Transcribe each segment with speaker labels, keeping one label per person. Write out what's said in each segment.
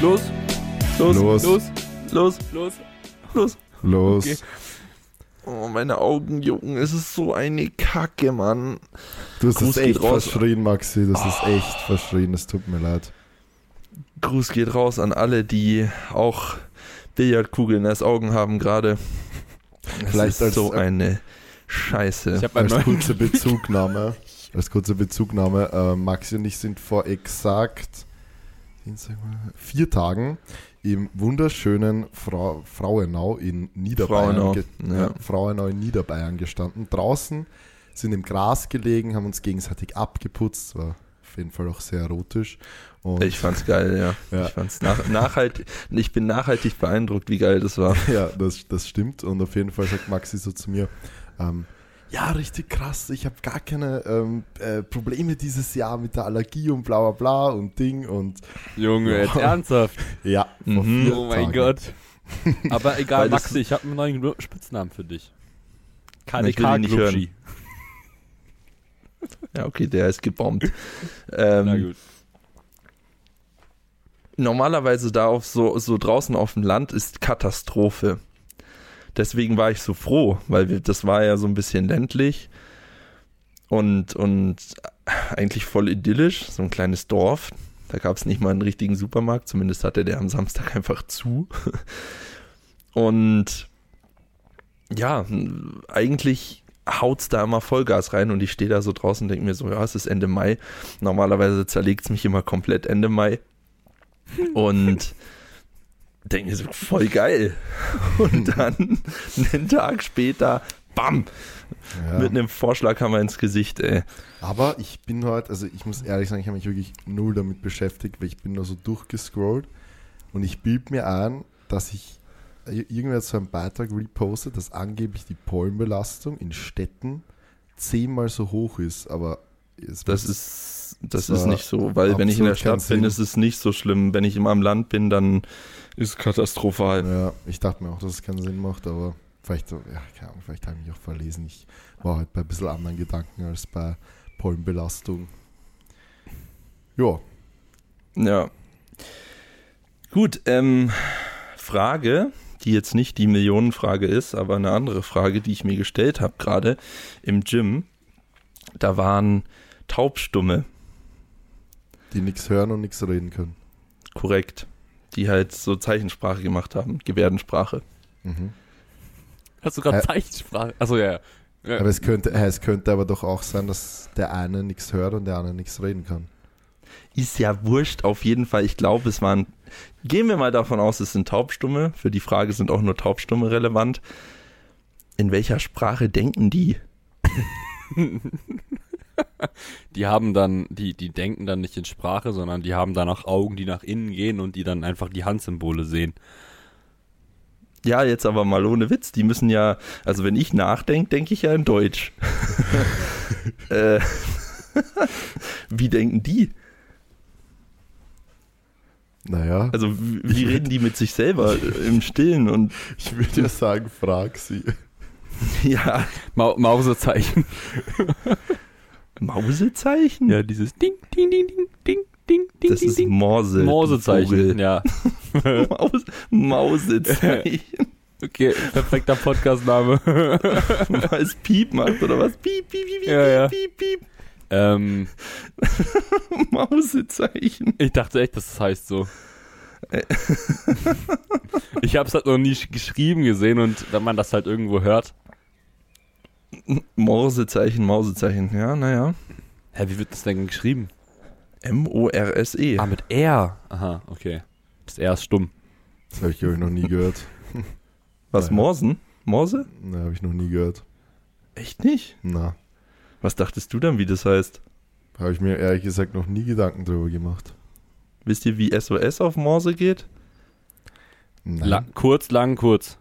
Speaker 1: Los, los,
Speaker 2: Los.
Speaker 1: los, los, los, los.
Speaker 2: Los.
Speaker 1: Okay.
Speaker 3: Oh, meine Augen jucken. Es ist so eine Kacke, Mann.
Speaker 2: Du hast
Speaker 3: Gruß
Speaker 2: es
Speaker 3: geht
Speaker 2: echt
Speaker 3: raus.
Speaker 2: verschrien, Maxi. Das ist echt verschrien. Es tut mir leid.
Speaker 3: Gruß geht raus an alle, die auch Billardkugeln als Augen haben gerade. Es
Speaker 2: Vielleicht
Speaker 3: ist
Speaker 2: als-
Speaker 3: so eine Scheiße.
Speaker 1: Ich habe
Speaker 2: Als kurze Bezugnahme, als kurze Bezugnahme, äh, Maxi und ich sind vor exakt Vier Tagen im wunderschönen Frau, Frauenau in Niederbayern,
Speaker 3: Frauenau, ja,
Speaker 2: Frauenau in Niederbayern gestanden. Draußen sind im Gras gelegen, haben uns gegenseitig abgeputzt, war auf jeden Fall auch sehr erotisch. Und
Speaker 3: Ich fand's geil, ja.
Speaker 2: Ja.
Speaker 3: Ich fand's nach, nachhaltig. Ich bin nachhaltig beeindruckt, wie geil das war.
Speaker 2: Ja, das, das stimmt. Und auf jeden Fall sagt Maxi so zu mir, ähm, ja, richtig krass, ich habe gar keine ähm, äh, Probleme dieses Jahr mit der Allergie und bla bla bla und Ding und
Speaker 1: Junge, jetzt
Speaker 2: Ja.
Speaker 1: ernsthaft.
Speaker 2: ja, vor
Speaker 3: Mhm.
Speaker 2: vier
Speaker 1: Oh mein
Speaker 2: Tagen.
Speaker 1: Gott. Aber egal, Maxi, ich habe einen neuen Spitznamen für dich.
Speaker 3: Ihn nicht
Speaker 1: KDK-Glutschi.
Speaker 3: Ja, okay, der ist gebombt.
Speaker 1: Na
Speaker 3: Ähm,
Speaker 1: gut.
Speaker 3: normalerweise da auf so, so draußen auf dem Land ist Katastrophe. Deswegen war ich so froh, weil wir, das war ja so ein bisschen ländlich und, und eigentlich voll idyllisch, so ein kleines Dorf. Da gab es nicht mal einen richtigen Supermarkt, zumindest hatte der am Samstag einfach zu. Und ja, eigentlich haut's da immer Vollgas rein und ich stehe da so draußen und denke mir so, ja, es ist Ende Mai. Normalerweise zerlegt's mich immer komplett Ende Mai. Und denke so, voll geil. Und dann einen Tag später, bam,
Speaker 2: Ja.
Speaker 3: mit einem Vorschlaghammer ins Gesicht, ey.
Speaker 2: Aber ich bin heute, also ich muss ehrlich sagen, ich habe mich wirklich null damit beschäftigt, weil ich bin nur so durchgescrollt und ich bild mir ein, dass ich irgendwer so einen Beitrag repostet, dass angeblich die Pollenbelastung in Städten zehnmal so hoch ist, aber es
Speaker 3: Das ist, das
Speaker 2: Das
Speaker 3: ist nicht so, weil wenn ich in der Stadt bin, ist es nicht so schlimm. Wenn ich immer am Land bin, dann ist es katastrophal.
Speaker 2: Ja, ich dachte mir auch, dass es keinen Sinn macht, aber vielleicht, ja, keine Ahnung, vielleicht habe ich mich auch verlesen. Ich war halt bei ein bisschen anderen Gedanken als bei Pollenbelastung. Ja,
Speaker 3: Ja. Gut, ähm, Frage, die jetzt nicht die Millionenfrage ist, aber eine andere Frage, die ich mir gestellt habe, gerade im Gym. Da waren Taubstumme,
Speaker 2: die nichts hören und nichts reden können.
Speaker 3: korrekt, die halt so Zeichensprache gemacht haben, Gebärdensprache.
Speaker 2: Mhm.
Speaker 1: Hast du gerade
Speaker 2: Äh,
Speaker 1: Zeichensprache? Achso, ja, ja. ja.
Speaker 2: Aber es könnte, es könnte aber doch auch sein, dass der eine nichts hört und der andere nichts reden kann.
Speaker 3: Ist ja wurscht, auf jeden Fall. Ich glaube, es waren. Gehen wir mal davon aus, es sind Taubstumme. Für die Frage sind auch nur Taubstumme relevant. In welcher Sprache denken die?
Speaker 1: Die haben dann, die, die denken dann nicht in Sprache, sondern die haben dann auch Augen, die nach innen gehen und die dann einfach die Handsymbole sehen.
Speaker 3: Ja, jetzt aber mal ohne Witz. Die müssen ja, also wenn ich nachdenke, denke ich ja in Deutsch. äh, wie denken die?
Speaker 2: Naja,
Speaker 3: Also wie, wie reden die mit sich selber im Stillen und
Speaker 2: ich würde ja sagen, frag sie.
Speaker 3: ja,
Speaker 1: Ma Mausezeichen.
Speaker 3: Mausezeichen?
Speaker 1: Ja, dieses Ding, Ding, Ding, Ding, Ding, Ding, Ding,
Speaker 3: das
Speaker 1: Ding,
Speaker 3: ist
Speaker 1: Ding.
Speaker 3: Morse.
Speaker 1: Mausezeichen,
Speaker 3: Vogel.
Speaker 1: ja.
Speaker 3: Maus, Mausezeichen.
Speaker 1: Okay, perfekter Podcastname.
Speaker 3: Weil es Piep macht oder was? Piep, piep, piep, piep,
Speaker 1: Ja, ja.
Speaker 3: piep, piep,
Speaker 1: ähm.
Speaker 3: Mausezeichen.
Speaker 1: ich dachte echt, dass das heißt so. Ich habe es halt noch nie sch- geschrieben gesehen und wenn man das halt irgendwo hört.
Speaker 3: Morsezeichen, Mausezeichen. Ja, naja.
Speaker 1: Hä, wie wird das denn geschrieben?
Speaker 3: M-O-R-S-E.
Speaker 1: Ah, mit R. Aha, okay. Das R ist stumm.
Speaker 2: Das habe ich, glaube ich, noch nie gehört.
Speaker 3: Was,
Speaker 2: Ja.
Speaker 3: Morsen? Morse?
Speaker 2: Ne, habe ich noch nie gehört.
Speaker 3: Echt nicht?
Speaker 2: Na,
Speaker 3: Was dachtest du dann, wie das heißt?
Speaker 2: habe ich mir ehrlich gesagt noch nie Gedanken drüber gemacht.
Speaker 3: Wisst ihr, wie SOS auf Morse geht?
Speaker 2: Nein.
Speaker 1: La kurz, lang, kurz.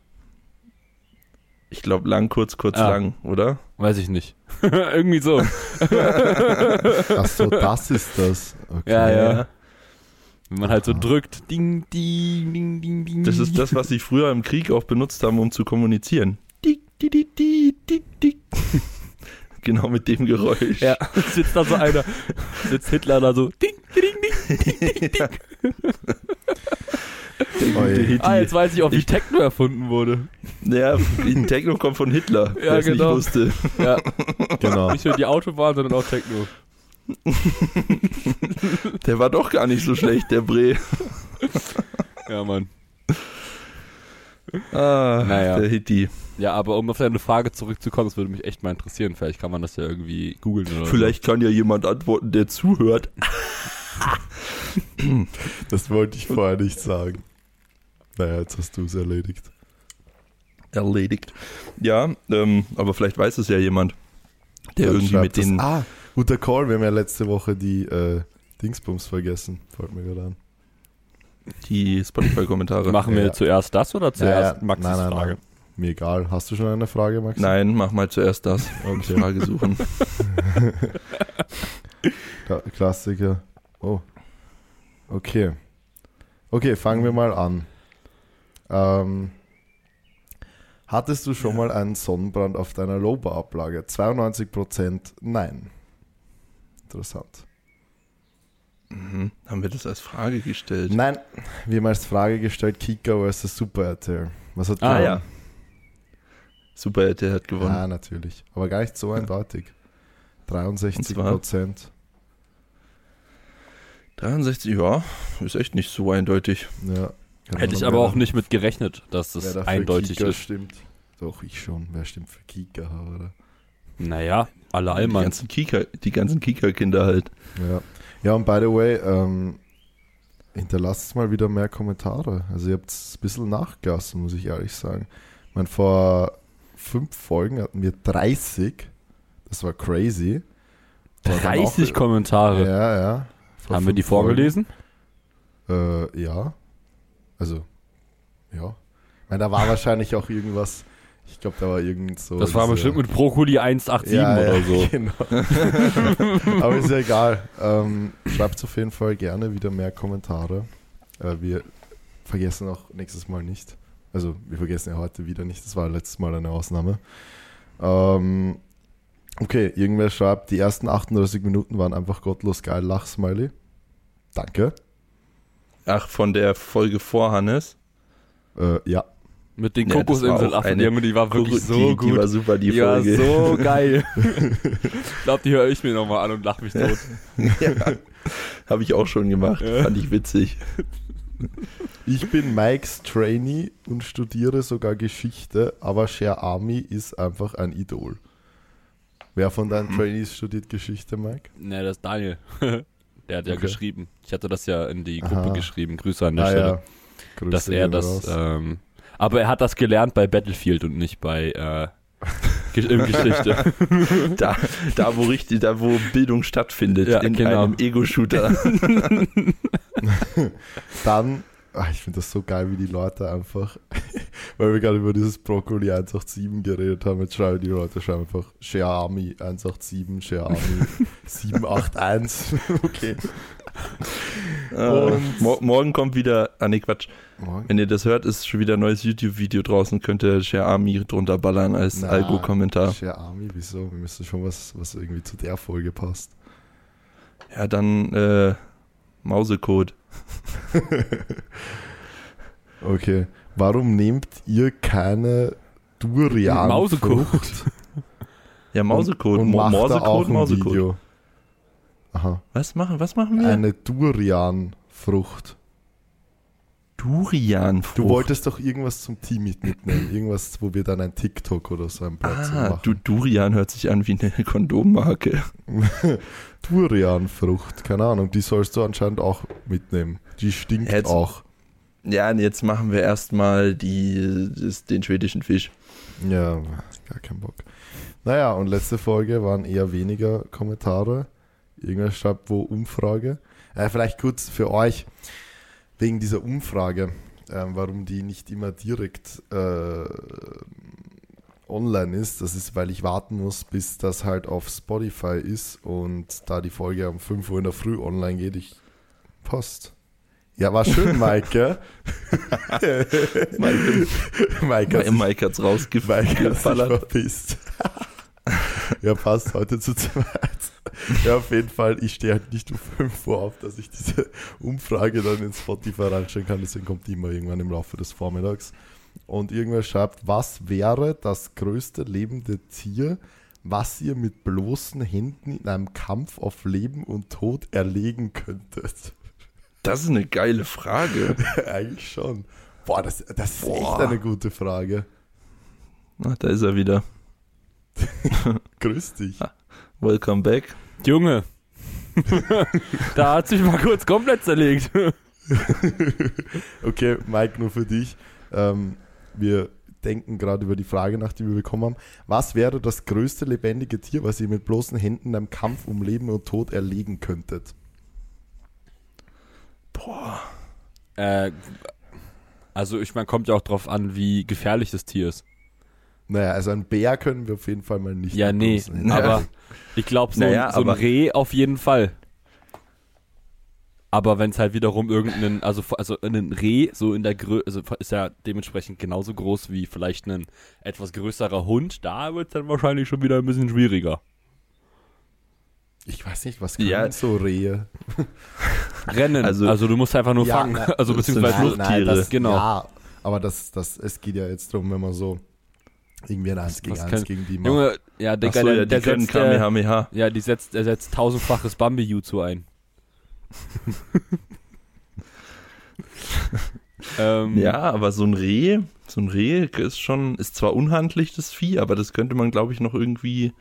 Speaker 3: Ich glaube lang, kurz, kurz,
Speaker 1: Ah.
Speaker 3: lang, oder?
Speaker 1: Weiß ich nicht. Irgendwie so.
Speaker 2: Ach so, das ist das. Okay.
Speaker 1: Ja, ja. Wenn man halt so
Speaker 2: Aha.
Speaker 1: drückt. Ding, ding, ding, ding, ding.
Speaker 3: Das ist das, was sie früher im Krieg auch benutzt haben, um zu kommunizieren. Dick, dick, dick, dick, dick, dick. Genau mit dem Geräusch.
Speaker 1: Ja, sitzt da so einer, sitzt Hitler da so, ding, ding, ding, ding, ding, ding, Ah, jetzt weiß ich auch, wie Techno erfunden wurde.
Speaker 3: Ja, Techno kommt von Hitler,
Speaker 1: Ja,
Speaker 3: wer es
Speaker 1: genau.
Speaker 3: nicht wusste.
Speaker 1: Ja,
Speaker 2: Genau.
Speaker 1: nicht nur die Autobahn, sondern auch Techno.
Speaker 3: Der war doch gar nicht so schlecht, der Bre.
Speaker 1: Ja, Mann.
Speaker 3: Ah,
Speaker 1: Naja.
Speaker 3: der Hitty.
Speaker 1: Ja, aber um auf deine Frage zurückzukommen, das würde mich echt mal interessieren. Vielleicht kann man das ja irgendwie googeln oder
Speaker 3: Vielleicht kann ja jemand antworten, der zuhört.
Speaker 2: Das wollte ich vorher nicht sagen. Naja, jetzt hast du es erledigt.
Speaker 3: Erledigt. Ja, ähm, aber vielleicht weiß es ja jemand, der
Speaker 2: Dann
Speaker 3: irgendwie mit den.
Speaker 2: Ah, guter Call. Wir haben ja letzte Woche die äh, Dingsbums vergessen. Fällt mir gerade an.
Speaker 3: die Spotify-Kommentare.
Speaker 1: Machen wir
Speaker 2: Ja.
Speaker 1: zuerst das oder zuerst
Speaker 2: Ja, ja.
Speaker 1: Maxis
Speaker 2: Nein, nein,
Speaker 1: Frage?
Speaker 2: nein. Mir egal. Hast du schon eine Frage, Max?
Speaker 3: Nein, mach mal zuerst das.
Speaker 2: Okay.
Speaker 3: Frage suchen.
Speaker 2: Kla- Klassiker. Oh. Okay. Okay, fangen wir mal an. Ähm, hattest du schon mal einen Sonnenbrand auf deiner Low-Bar-Ablage? 92% nein. Interessant.
Speaker 3: Mhm. Haben wir das als Frage gestellt?
Speaker 2: Nein, wir haben als Frage gestellt, Kika versus Super RTL. Was hat
Speaker 1: Ah,
Speaker 2: gewonnen?
Speaker 3: ja. Super, der hat gewonnen.
Speaker 2: Ja, natürlich. Aber gar nicht so eindeutig. 63
Speaker 3: Und zwar?
Speaker 2: Prozent.
Speaker 3: 63, ja, ist echt nicht so eindeutig.
Speaker 2: Ja. Keine
Speaker 1: Hätte ich aber
Speaker 2: wer
Speaker 1: auch nicht mit gerechnet, dass
Speaker 2: da- wer
Speaker 1: das
Speaker 2: da für
Speaker 1: eindeutig
Speaker 2: Kika
Speaker 1: ist.
Speaker 2: stimmt. Doch, ich schon. Wer stimmt für Kika, oder?
Speaker 1: Naja, alle
Speaker 3: Die
Speaker 1: Allmanns.
Speaker 3: ganzen Kika, die ganzen Kika-Kinder halt.
Speaker 2: Ja. Ja, und by the way, ähm, hinterlasst mal wieder mehr Kommentare. Also ihr habt es ein bisschen nachgelassen, muss ich ehrlich sagen. Ich meine, vor fünf Folgen hatten wir 30. Das war crazy. War dann
Speaker 1: 30
Speaker 2: auch-
Speaker 1: Kommentare.
Speaker 2: Ja, ja.
Speaker 1: Haben wir die
Speaker 2: Folgen.
Speaker 1: vorgelesen?
Speaker 2: Äh, ja. Also, ja. Ich meine, da war wahrscheinlich auch irgendwas. Ich glaube, da war irgend so.
Speaker 1: Das war
Speaker 2: diese-
Speaker 1: bestimmt mit Brokkoli 187
Speaker 2: ja,
Speaker 1: oder
Speaker 2: ja,
Speaker 1: so.
Speaker 2: Genau. Aber ist ja egal. Ähm, schreibt auf jeden Fall gerne wieder mehr Kommentare. Äh, wir vergessen auch nächstes Mal nicht. Also, wir vergessen ja heute wieder nicht. Das war letztes Mal eine Ausnahme. Ähm, okay, irgendwer schreibt, die ersten 38 Minuten waren einfach gottlos geil. Lachsmiley. Danke.
Speaker 3: Ach, von der Folge vor Hannes.
Speaker 2: Äh, ja.
Speaker 1: Mit den
Speaker 3: Ja, das war
Speaker 1: Kokosinsel
Speaker 3: auch
Speaker 1: Affen,
Speaker 3: eine
Speaker 1: Junge, die war wirklich
Speaker 3: die,
Speaker 1: so
Speaker 3: Die
Speaker 1: gut.
Speaker 3: war super, die,
Speaker 1: Die war
Speaker 3: Folge.
Speaker 1: so geil. ich glaube, die höre ich mir nochmal an und lach mich tot.
Speaker 3: ja, Habe ich auch schon gemacht.
Speaker 1: Ja.
Speaker 3: Fand ich witzig.
Speaker 2: Ich bin Mikes Trainee und studiere sogar Geschichte, aber Cher Army ist einfach ein Idol. Wer von deinen Trainees studiert Geschichte, Mike?
Speaker 1: Ne, das ist Daniel. Der hat ja
Speaker 2: Okay.
Speaker 1: geschrieben. Ich hatte das ja in die Gruppe
Speaker 2: Aha.
Speaker 1: geschrieben. Grüße an der
Speaker 2: Ah,
Speaker 1: Stelle.
Speaker 2: ja. Grüße
Speaker 1: dass er das. Ähm, aber er hat das gelernt bei Battlefield und nicht bei äh, in Geschichte.
Speaker 3: Da, da, wo richtig, da wo Bildung stattfindet,
Speaker 1: Ja,
Speaker 3: in
Speaker 1: genau.
Speaker 3: einem Ego-Shooter.
Speaker 2: Dann, ach, ich finde das so geil, wie die Leute einfach, weil wir gerade über dieses Brokkoli 187 geredet haben, jetzt schreiben die Leute schreiben einfach Army 187, Share Army 781. okay.
Speaker 3: Und Mo morgen kommt wieder, ah nee, Quatsch.
Speaker 2: Morgen?
Speaker 3: Wenn ihr das hört, ist schon wieder ein neues YouTube-Video draußen, könnt ihr Army drunter ballern als Algo-Kommentar.
Speaker 2: Share Army, wieso? Wir müssen schon was, was irgendwie zu der Folge passt.
Speaker 3: Ja, dann äh, Mausecode.
Speaker 2: Okay. Warum nehmt ihr keine Durian
Speaker 1: Mausecode.
Speaker 3: Ja, Mausecode.
Speaker 2: und, und da auch
Speaker 3: Morsecode,
Speaker 2: ein
Speaker 3: Mausecode.
Speaker 2: Video. Aha.
Speaker 3: Was machen, was machen wir?
Speaker 2: Eine Durian-Frucht.
Speaker 3: Durianfrucht.
Speaker 2: Du wolltest doch irgendwas zum Team mit mitnehmen. Irgendwas, wo wir dann ein TikTok oder so ein Blödsinn
Speaker 3: Ah,
Speaker 2: machen.
Speaker 3: du, Durian hört sich an wie eine Kondommarke.
Speaker 2: Durianfrucht, keine Ahnung, die sollst du anscheinend auch mitnehmen. Die stinkt
Speaker 3: Jetzt-
Speaker 2: auch.
Speaker 3: Ja, und jetzt machen wir erstmal die, das, den schwedischen Fisch.
Speaker 2: Ja, gar kein Bock. Naja, und letzte Folge waren eher weniger Kommentare. Irgendwer schreibt wo Umfrage. Äh, vielleicht kurz für euch, wegen dieser Umfrage, ähm, warum die nicht immer direkt äh, online ist. Das ist, weil ich warten muss, bis das halt auf Spotify ist und da die Folge um 5 Uhr in der Früh online geht. Ich passt. Ja, war schön, Maike.
Speaker 3: Mike,
Speaker 2: Maike hat
Speaker 3: Mike hat's
Speaker 2: Mike hat sich
Speaker 3: rausgefallert.
Speaker 2: verpisst. ja, passt heute zu zweit. Ja, auf jeden Fall. Ich stehe halt nicht um 5 Uhr auf, dass ich diese Umfrage dann in Spotify reinstellen kann. Deswegen kommt die immer irgendwann im Laufe des Vormittags. Und irgendwer schreibt, was wäre das größte lebende Tier, was ihr mit bloßen Händen in einem Kampf auf Leben und Tod erlegen könntet?
Speaker 3: Das ist eine geile Frage.
Speaker 2: Eigentlich schon. Boah, das, das ist echt
Speaker 3: Boah.
Speaker 2: eine gute Frage.
Speaker 3: Na, da ist er wieder.
Speaker 2: Grüß dich.
Speaker 3: Welcome back.
Speaker 1: Junge. da hat sich mal kurz komplett zerlegt.
Speaker 2: Okay, Mike, nur für dich. Ähm, wir denken gerade über die Frage nach, die wir bekommen haben. Was wäre das größte lebendige Tier, was ihr mit bloßen Händen einem Kampf um Leben und Tod erlegen könntet?
Speaker 3: Boah.
Speaker 1: äh, also ich meine, kommt ja auch drauf an, wie gefährlich das Tier ist.
Speaker 2: Naja, also ein Bär können wir auf jeden Fall mal nicht.
Speaker 1: Ja, nee,
Speaker 2: Händen.
Speaker 1: aber ich glaube, so,
Speaker 3: Naja,
Speaker 1: ein- so ein Reh auf jeden Fall. Aber wenn es halt wiederum irgendeinen, also, also ein Reh so in der Größe, also ist ja dementsprechend genauso groß wie vielleicht ein etwas größerer Hund, da wird es dann wahrscheinlich schon wieder ein bisschen schwieriger.
Speaker 2: Ich weiß nicht, was können
Speaker 3: Ja.
Speaker 2: so Rehe?
Speaker 1: Rennen, also,
Speaker 3: Also-
Speaker 1: du musst einfach nur
Speaker 2: Ja,
Speaker 1: fangen,
Speaker 2: na,
Speaker 1: also beziehungsweise
Speaker 3: Flucht-
Speaker 1: Luft.
Speaker 3: Tiere.
Speaker 2: das,
Speaker 1: Genau.
Speaker 2: Ja, aber das, das, es geht ja jetzt darum, wenn man so irgendwie ein 1 gegen
Speaker 1: was
Speaker 2: 1
Speaker 1: kann-
Speaker 2: gegen die macht.
Speaker 1: Junge, ja, Digga, der,
Speaker 3: ja, die
Speaker 1: der
Speaker 3: können
Speaker 1: setzt,
Speaker 3: Kamehameha.
Speaker 1: ja, die setzt, er setzt tausendfaches Bambi-Jutsu ein. ähm,
Speaker 3: Ja, aber so ein Reh, so ein Reh ist schon, ist zwar unhandlich, das Vieh, aber das könnte man, glaube ich, noch irgendwie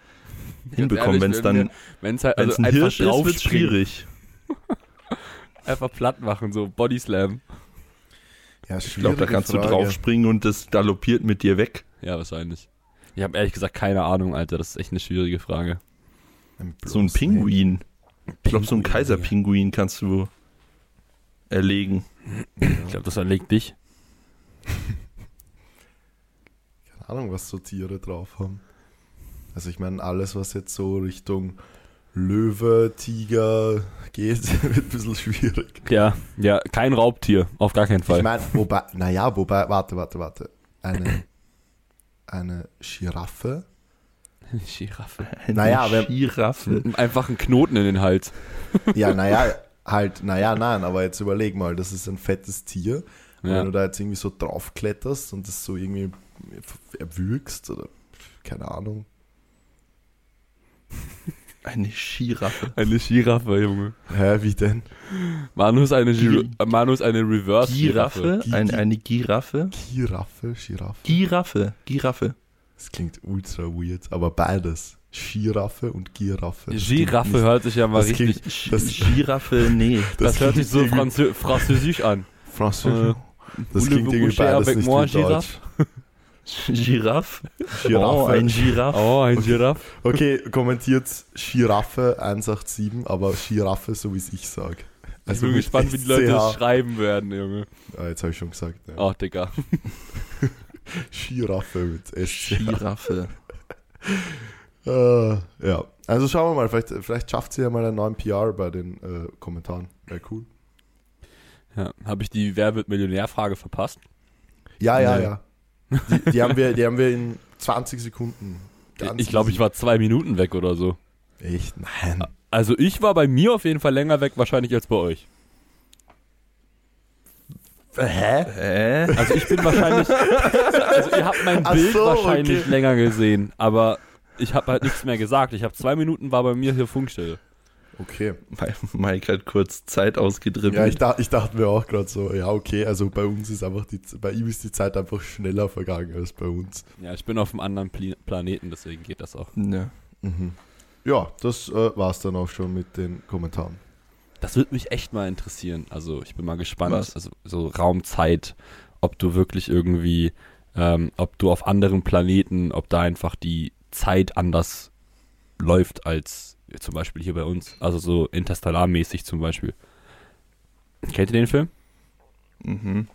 Speaker 3: hinbekommen. Wenn es dann,
Speaker 1: Wenn es halt also
Speaker 3: ein
Speaker 1: einfach
Speaker 3: Hirsch ist, wird schwierig.
Speaker 1: einfach platt machen, so Body Slam.
Speaker 2: ja,
Speaker 3: Ich glaube, da kannst du
Speaker 2: Frage.
Speaker 3: draufspringen und das galoppiert mit dir weg.
Speaker 1: Ja, wahrscheinlich. Ich habe ehrlich gesagt keine Ahnung, Alter. Das ist echt eine schwierige Frage.
Speaker 3: So ein
Speaker 2: bloßen
Speaker 3: Pinguin. Ich glaube, so ein
Speaker 2: Pinguin,
Speaker 3: Kaiserpinguin kannst du erlegen.
Speaker 1: Ich glaube, das erlegt dich.
Speaker 2: Keine Ahnung, was so Tiere drauf haben. Also ich meine, alles, was jetzt so Richtung Löwe, Tiger geht, wird ein bisschen schwierig.
Speaker 1: Ja, ja, kein Raubtier, auf gar keinen Fall.
Speaker 2: Ich meine, wobei, naja, wobei, warte, warte, warte. Eine, eine Giraffe?
Speaker 1: Giraffe.
Speaker 3: Eine
Speaker 2: Naja,
Speaker 3: Giraffe.
Speaker 1: Einfach einen Knoten in den Hals.
Speaker 2: Ja, naja, halt, naja, nein, aber jetzt überleg mal, das ist ein fettes Tier.
Speaker 1: Ja.
Speaker 2: wenn du da jetzt irgendwie so draufkletterst und das so irgendwie erwürgst oder keine Ahnung.
Speaker 3: Eine Giraffe.
Speaker 1: Eine Giraffe, Junge.
Speaker 2: Hä, wie denn?
Speaker 1: Manu ist eine, Gir
Speaker 3: Gi-
Speaker 1: Manu ist eine Reverse
Speaker 3: Giraffe?
Speaker 1: Giraffe.
Speaker 3: Ein, eine Giraffe?
Speaker 2: Giraffe, Giraffe.
Speaker 3: Giraffe. Giraffe.
Speaker 2: Das klingt ultra weird, aber beides. Giraffe und Giraffe. Das
Speaker 1: Giraffe hört sich ja mal
Speaker 2: das
Speaker 1: richtig.
Speaker 2: klingt- Das-
Speaker 3: Giraffe, nee.
Speaker 1: Das, hört sich so Franzö französisch an.
Speaker 2: Französisch.
Speaker 1: Äh,
Speaker 2: Das klingt irgendwie beides nicht Deutsch.
Speaker 3: Giraffe?
Speaker 2: Giraffe.
Speaker 3: Oh, ein Giraffe.
Speaker 1: Oh, ein Giraffe.
Speaker 2: Okay, kommentiert Giraffe 187, aber Giraffe, so wie es ich sage.
Speaker 1: Ich bin gespannt, wie die Leute das schreiben werden, Junge.
Speaker 2: Ah, jetzt habe ich schon gesagt. Ja.
Speaker 1: Oh, Digga.
Speaker 2: Giraffe mit SC.
Speaker 3: Giraffe.
Speaker 2: Äh, ja, also schauen wir mal, vielleicht, vielleicht schafft sie ja mal einen neuen PR bei den äh, Kommentaren. Wäre cool.
Speaker 1: Ja, habe ich die Wer wird Millionär-Frage verpasst?
Speaker 2: Ja, ja, ja. Die, die, haben wir, die haben wir in 20 Sekunden. Ganz
Speaker 1: ich glaube, ich war zwei Minuten weg oder so.
Speaker 2: Echt? Nein.
Speaker 1: Also ich war bei mir auf jeden Fall länger weg, wahrscheinlich als bei euch.
Speaker 2: Hä?
Speaker 3: Hä?
Speaker 1: Also ich bin wahrscheinlich, also ihr habt mein Bild
Speaker 2: so,
Speaker 1: wahrscheinlich
Speaker 2: okay.
Speaker 1: länger gesehen, aber ich habe halt nichts mehr gesagt. Ich habe zwei Minuten war bei mir hier Funkstelle.
Speaker 2: Okay.
Speaker 3: Mike hat kurz Zeit ausgedribbelt.
Speaker 2: Ja, ich, dach, ich dachte mir auch gerade so, ja, okay, also bei uns ist einfach die, bei ihm ist die Zeit einfach schneller vergangen als bei uns.
Speaker 1: Ja, ich bin auf einem anderen Pli Planeten, deswegen geht das auch.
Speaker 3: Ja.
Speaker 2: Mhm. Ja, das äh, war es dann auch schon mit den Kommentaren.
Speaker 1: Das würde mich echt mal interessieren. Also ich bin mal gespannt.
Speaker 3: Was?
Speaker 1: Also so Raumzeit, ob du wirklich irgendwie, ähm, ob du auf anderen Planeten, ob da einfach die Zeit anders läuft als zum Beispiel hier bei uns. Also so interstellarmäßig zum Beispiel. Kennt ihr den Film?
Speaker 3: Mhm.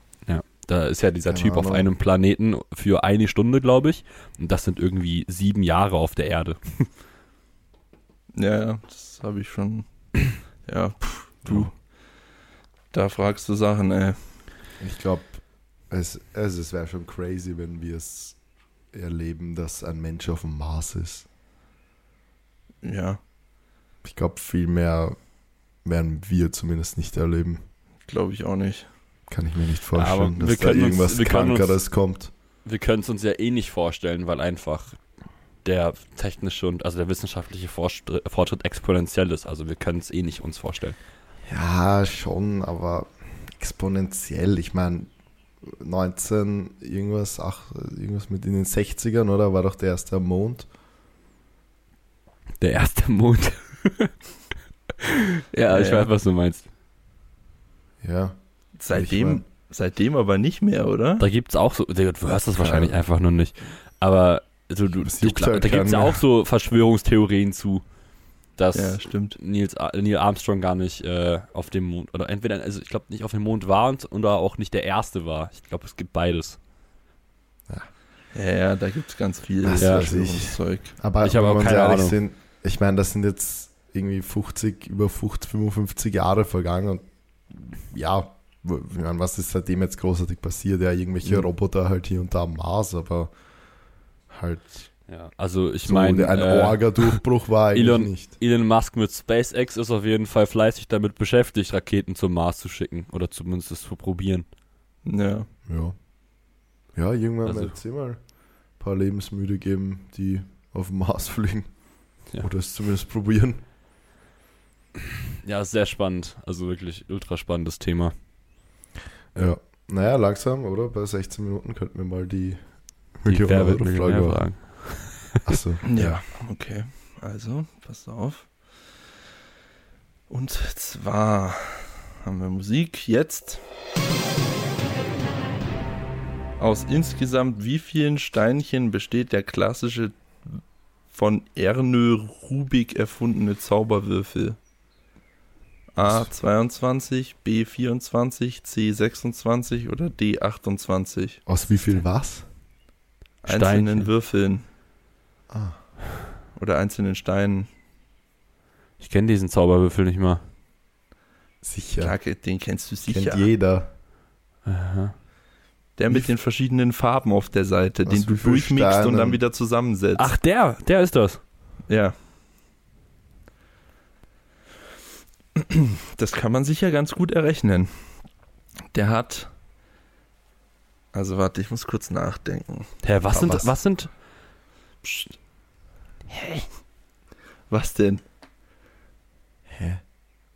Speaker 1: Da ist ja dieser
Speaker 2: Keine
Speaker 1: Typ auf
Speaker 2: Ahnung.
Speaker 1: einem Planeten für eine Stunde, glaube ich. Und das sind irgendwie sieben Jahre auf der Erde.
Speaker 3: Ja, ja, das habe ich schon. Ja, pff, du. Da fragst du Sachen, ey.
Speaker 2: Ich glaube, es, also es wäre schon crazy, wenn wir es erleben, dass ein Mensch auf dem Mars ist.
Speaker 3: Ja.
Speaker 2: Ich glaube, viel mehr werden wir zumindest nicht erleben.
Speaker 3: Glaube ich auch nicht.
Speaker 2: Kann ich mir nicht vorstellen,
Speaker 1: wir
Speaker 2: dass da
Speaker 1: uns-
Speaker 2: irgendwas
Speaker 1: uns-
Speaker 2: Krankeres kommt.
Speaker 1: Wir können es uns ja eh nicht vorstellen, weil einfach der technische und also der wissenschaftliche Fortschritt, exponentiell ist. Also wir können es eh nicht uns vorstellen.
Speaker 2: Ja, schon, aber exponentiell. Ich meine, 19 irgendwas, ach, irgendwas mit in den 60ern, oder? War doch der erste Mond.
Speaker 1: Der erste Mond. ja, ich
Speaker 3: Ja, ja.
Speaker 1: weiß, was du meinst.
Speaker 2: Ja. Ich
Speaker 3: Seitdem,
Speaker 2: mein-
Speaker 3: seitdem aber nicht mehr, oder?
Speaker 1: Da gibt es auch so, du hörst das wahrscheinlich einfach nur nicht. Aber also, du, glaub, da gibt es ja auch so Verschwörungstheorien zu, dass
Speaker 3: Ja, stimmt.
Speaker 1: Nils, Neil Armstrong gar nicht äh, auf dem Mond, oder entweder, also ich glaube nicht auf dem Mond war und, oder auch nicht der Erste war. Ich glaube, es gibt beides.
Speaker 3: Ja, ja, da gibt es ganz viel
Speaker 2: Was
Speaker 1: Ja.
Speaker 3: Zeug.
Speaker 2: Aber
Speaker 1: Ich habe auch keine Ahnung.
Speaker 2: sind, ich meine, das sind jetzt irgendwie 50, über 50, 55 Jahre vergangen und ja, meine, was ist seitdem jetzt großartig passiert? Ja, irgendwelche
Speaker 1: Mhm.
Speaker 2: Roboter halt hier und da am Mars, aber halt
Speaker 1: Ja, also ich
Speaker 2: so
Speaker 1: meine,
Speaker 2: ein
Speaker 1: äh,
Speaker 2: Orga-Durchbruch war eigentlich
Speaker 1: Elon-
Speaker 2: nicht.
Speaker 1: Elon Musk mit SpaceX ist auf jeden Fall fleißig damit beschäftigt, Raketen zum Mars zu schicken oder zumindest es zu probieren.
Speaker 3: Ja.
Speaker 2: Ja. Ja, irgendwann
Speaker 1: Also-
Speaker 2: wird es immer ein paar Lebensmüde geben, die auf dem Mars fliegen.
Speaker 1: Ja.
Speaker 2: Oder es zumindest probieren.
Speaker 1: Ja, ist sehr spannend. Also wirklich ultra spannendes Thema.
Speaker 2: Ja. Naja, langsam, oder? Bei 16 Minuten könnten wir mal die
Speaker 1: Die
Speaker 2: Million
Speaker 1: Wer wird
Speaker 2: Euro
Speaker 1: Millionär
Speaker 2: Frage
Speaker 1: fragen.
Speaker 2: Achso.
Speaker 3: Ja, okay. Also, passt auf. Und zwar haben wir Musik jetzt. Aus insgesamt wie vielen Steinchen besteht der klassische von Ernö Rubik erfundene Zauberwürfel? A 22, B 24, C 26 oder D 28?
Speaker 2: Aus wie viel was?
Speaker 3: Einzelnen
Speaker 1: Steinchen.
Speaker 3: Würfeln
Speaker 2: Ah.
Speaker 3: oder einzelnen Steinen.
Speaker 1: Ich kenne diesen Zauberwürfel nicht mal.
Speaker 2: Sicher.
Speaker 3: Ja, den kennst du sicher.
Speaker 2: Kennt jeder.
Speaker 1: Aha.
Speaker 3: Der mit den verschiedenen Farben auf der Seite, den du durchmixst und dann wieder zusammensetzt.
Speaker 1: Ach, der, der ist das.
Speaker 3: Ja. Das kann man sicher ganz gut errechnen. Der hat. Also warte, ich muss kurz nachdenken.
Speaker 1: Hä, was
Speaker 2: Aber
Speaker 1: sind,
Speaker 2: was-
Speaker 1: was sind,
Speaker 3: Psst. Was denn?
Speaker 2: Hä?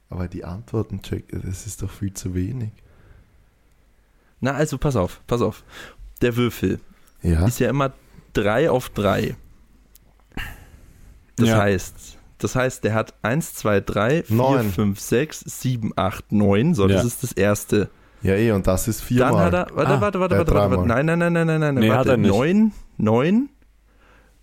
Speaker 2: Aber die Antworten check, das ist doch viel zu wenig.
Speaker 3: Na, also pass auf, pass auf. Der Würfel
Speaker 2: Ja.
Speaker 3: ist ja immer 3 auf 3. Das
Speaker 1: Ja.
Speaker 3: heißt, das heißt, der hat 1, 2, 3, 4,
Speaker 2: Neun.
Speaker 3: 5, 6, 7, 8, 9. So,
Speaker 1: Ja.
Speaker 3: das ist das erste.
Speaker 2: Ja, eh, und das ist
Speaker 3: Dann
Speaker 2: viermal.
Speaker 3: hat er, warte,
Speaker 1: Ah,
Speaker 3: warte, warte,
Speaker 2: äh,
Speaker 3: warte, warte,
Speaker 2: dreimal.
Speaker 3: nein, nein, nein, nein, nein, nein,
Speaker 1: Nee,
Speaker 3: warte,
Speaker 1: hat er nicht.
Speaker 3: 9, 9.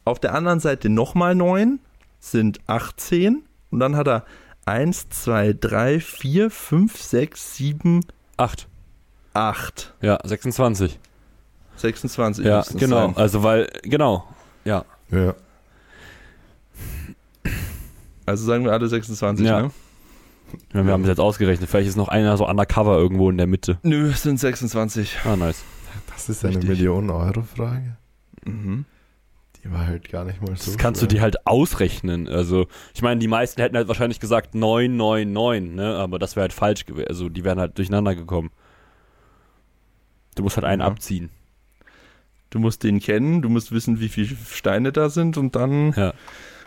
Speaker 3: Auf der anderen Seite nochmal 9 sind 18. Und dann hat er 1, 2, 3, 4, 5, 6, 7,
Speaker 1: acht?
Speaker 3: 8.
Speaker 1: Ja, 26.
Speaker 3: 26
Speaker 1: Ja,
Speaker 3: müssten es
Speaker 1: genau.
Speaker 3: sein.
Speaker 1: Also, weil, genau. Ja.
Speaker 2: ja.
Speaker 3: Also sagen wir alle 26,
Speaker 1: Ja.
Speaker 3: ne?
Speaker 1: Meine, wir haben es jetzt ausgerechnet. Vielleicht ist noch einer so undercover irgendwo in der Mitte.
Speaker 3: Nö, es sind 26.
Speaker 1: Ah, nice.
Speaker 2: Das ist eine
Speaker 3: Richtig.
Speaker 2: Million-Euro-Frage.
Speaker 3: Mhm.
Speaker 2: Die war halt gar nicht mal so.
Speaker 1: Das kannst du
Speaker 2: schwer.
Speaker 1: dir halt ausrechnen. Also, ich meine, die meisten hätten halt wahrscheinlich gesagt 999, ne? Aber das wäre halt falsch gewesen. Also, die wären halt durcheinander gekommen. Du musst halt einen
Speaker 3: Ja.
Speaker 1: abziehen.
Speaker 3: Du musst den kennen, du musst wissen, wie viele Steine da sind und dann
Speaker 1: Ja.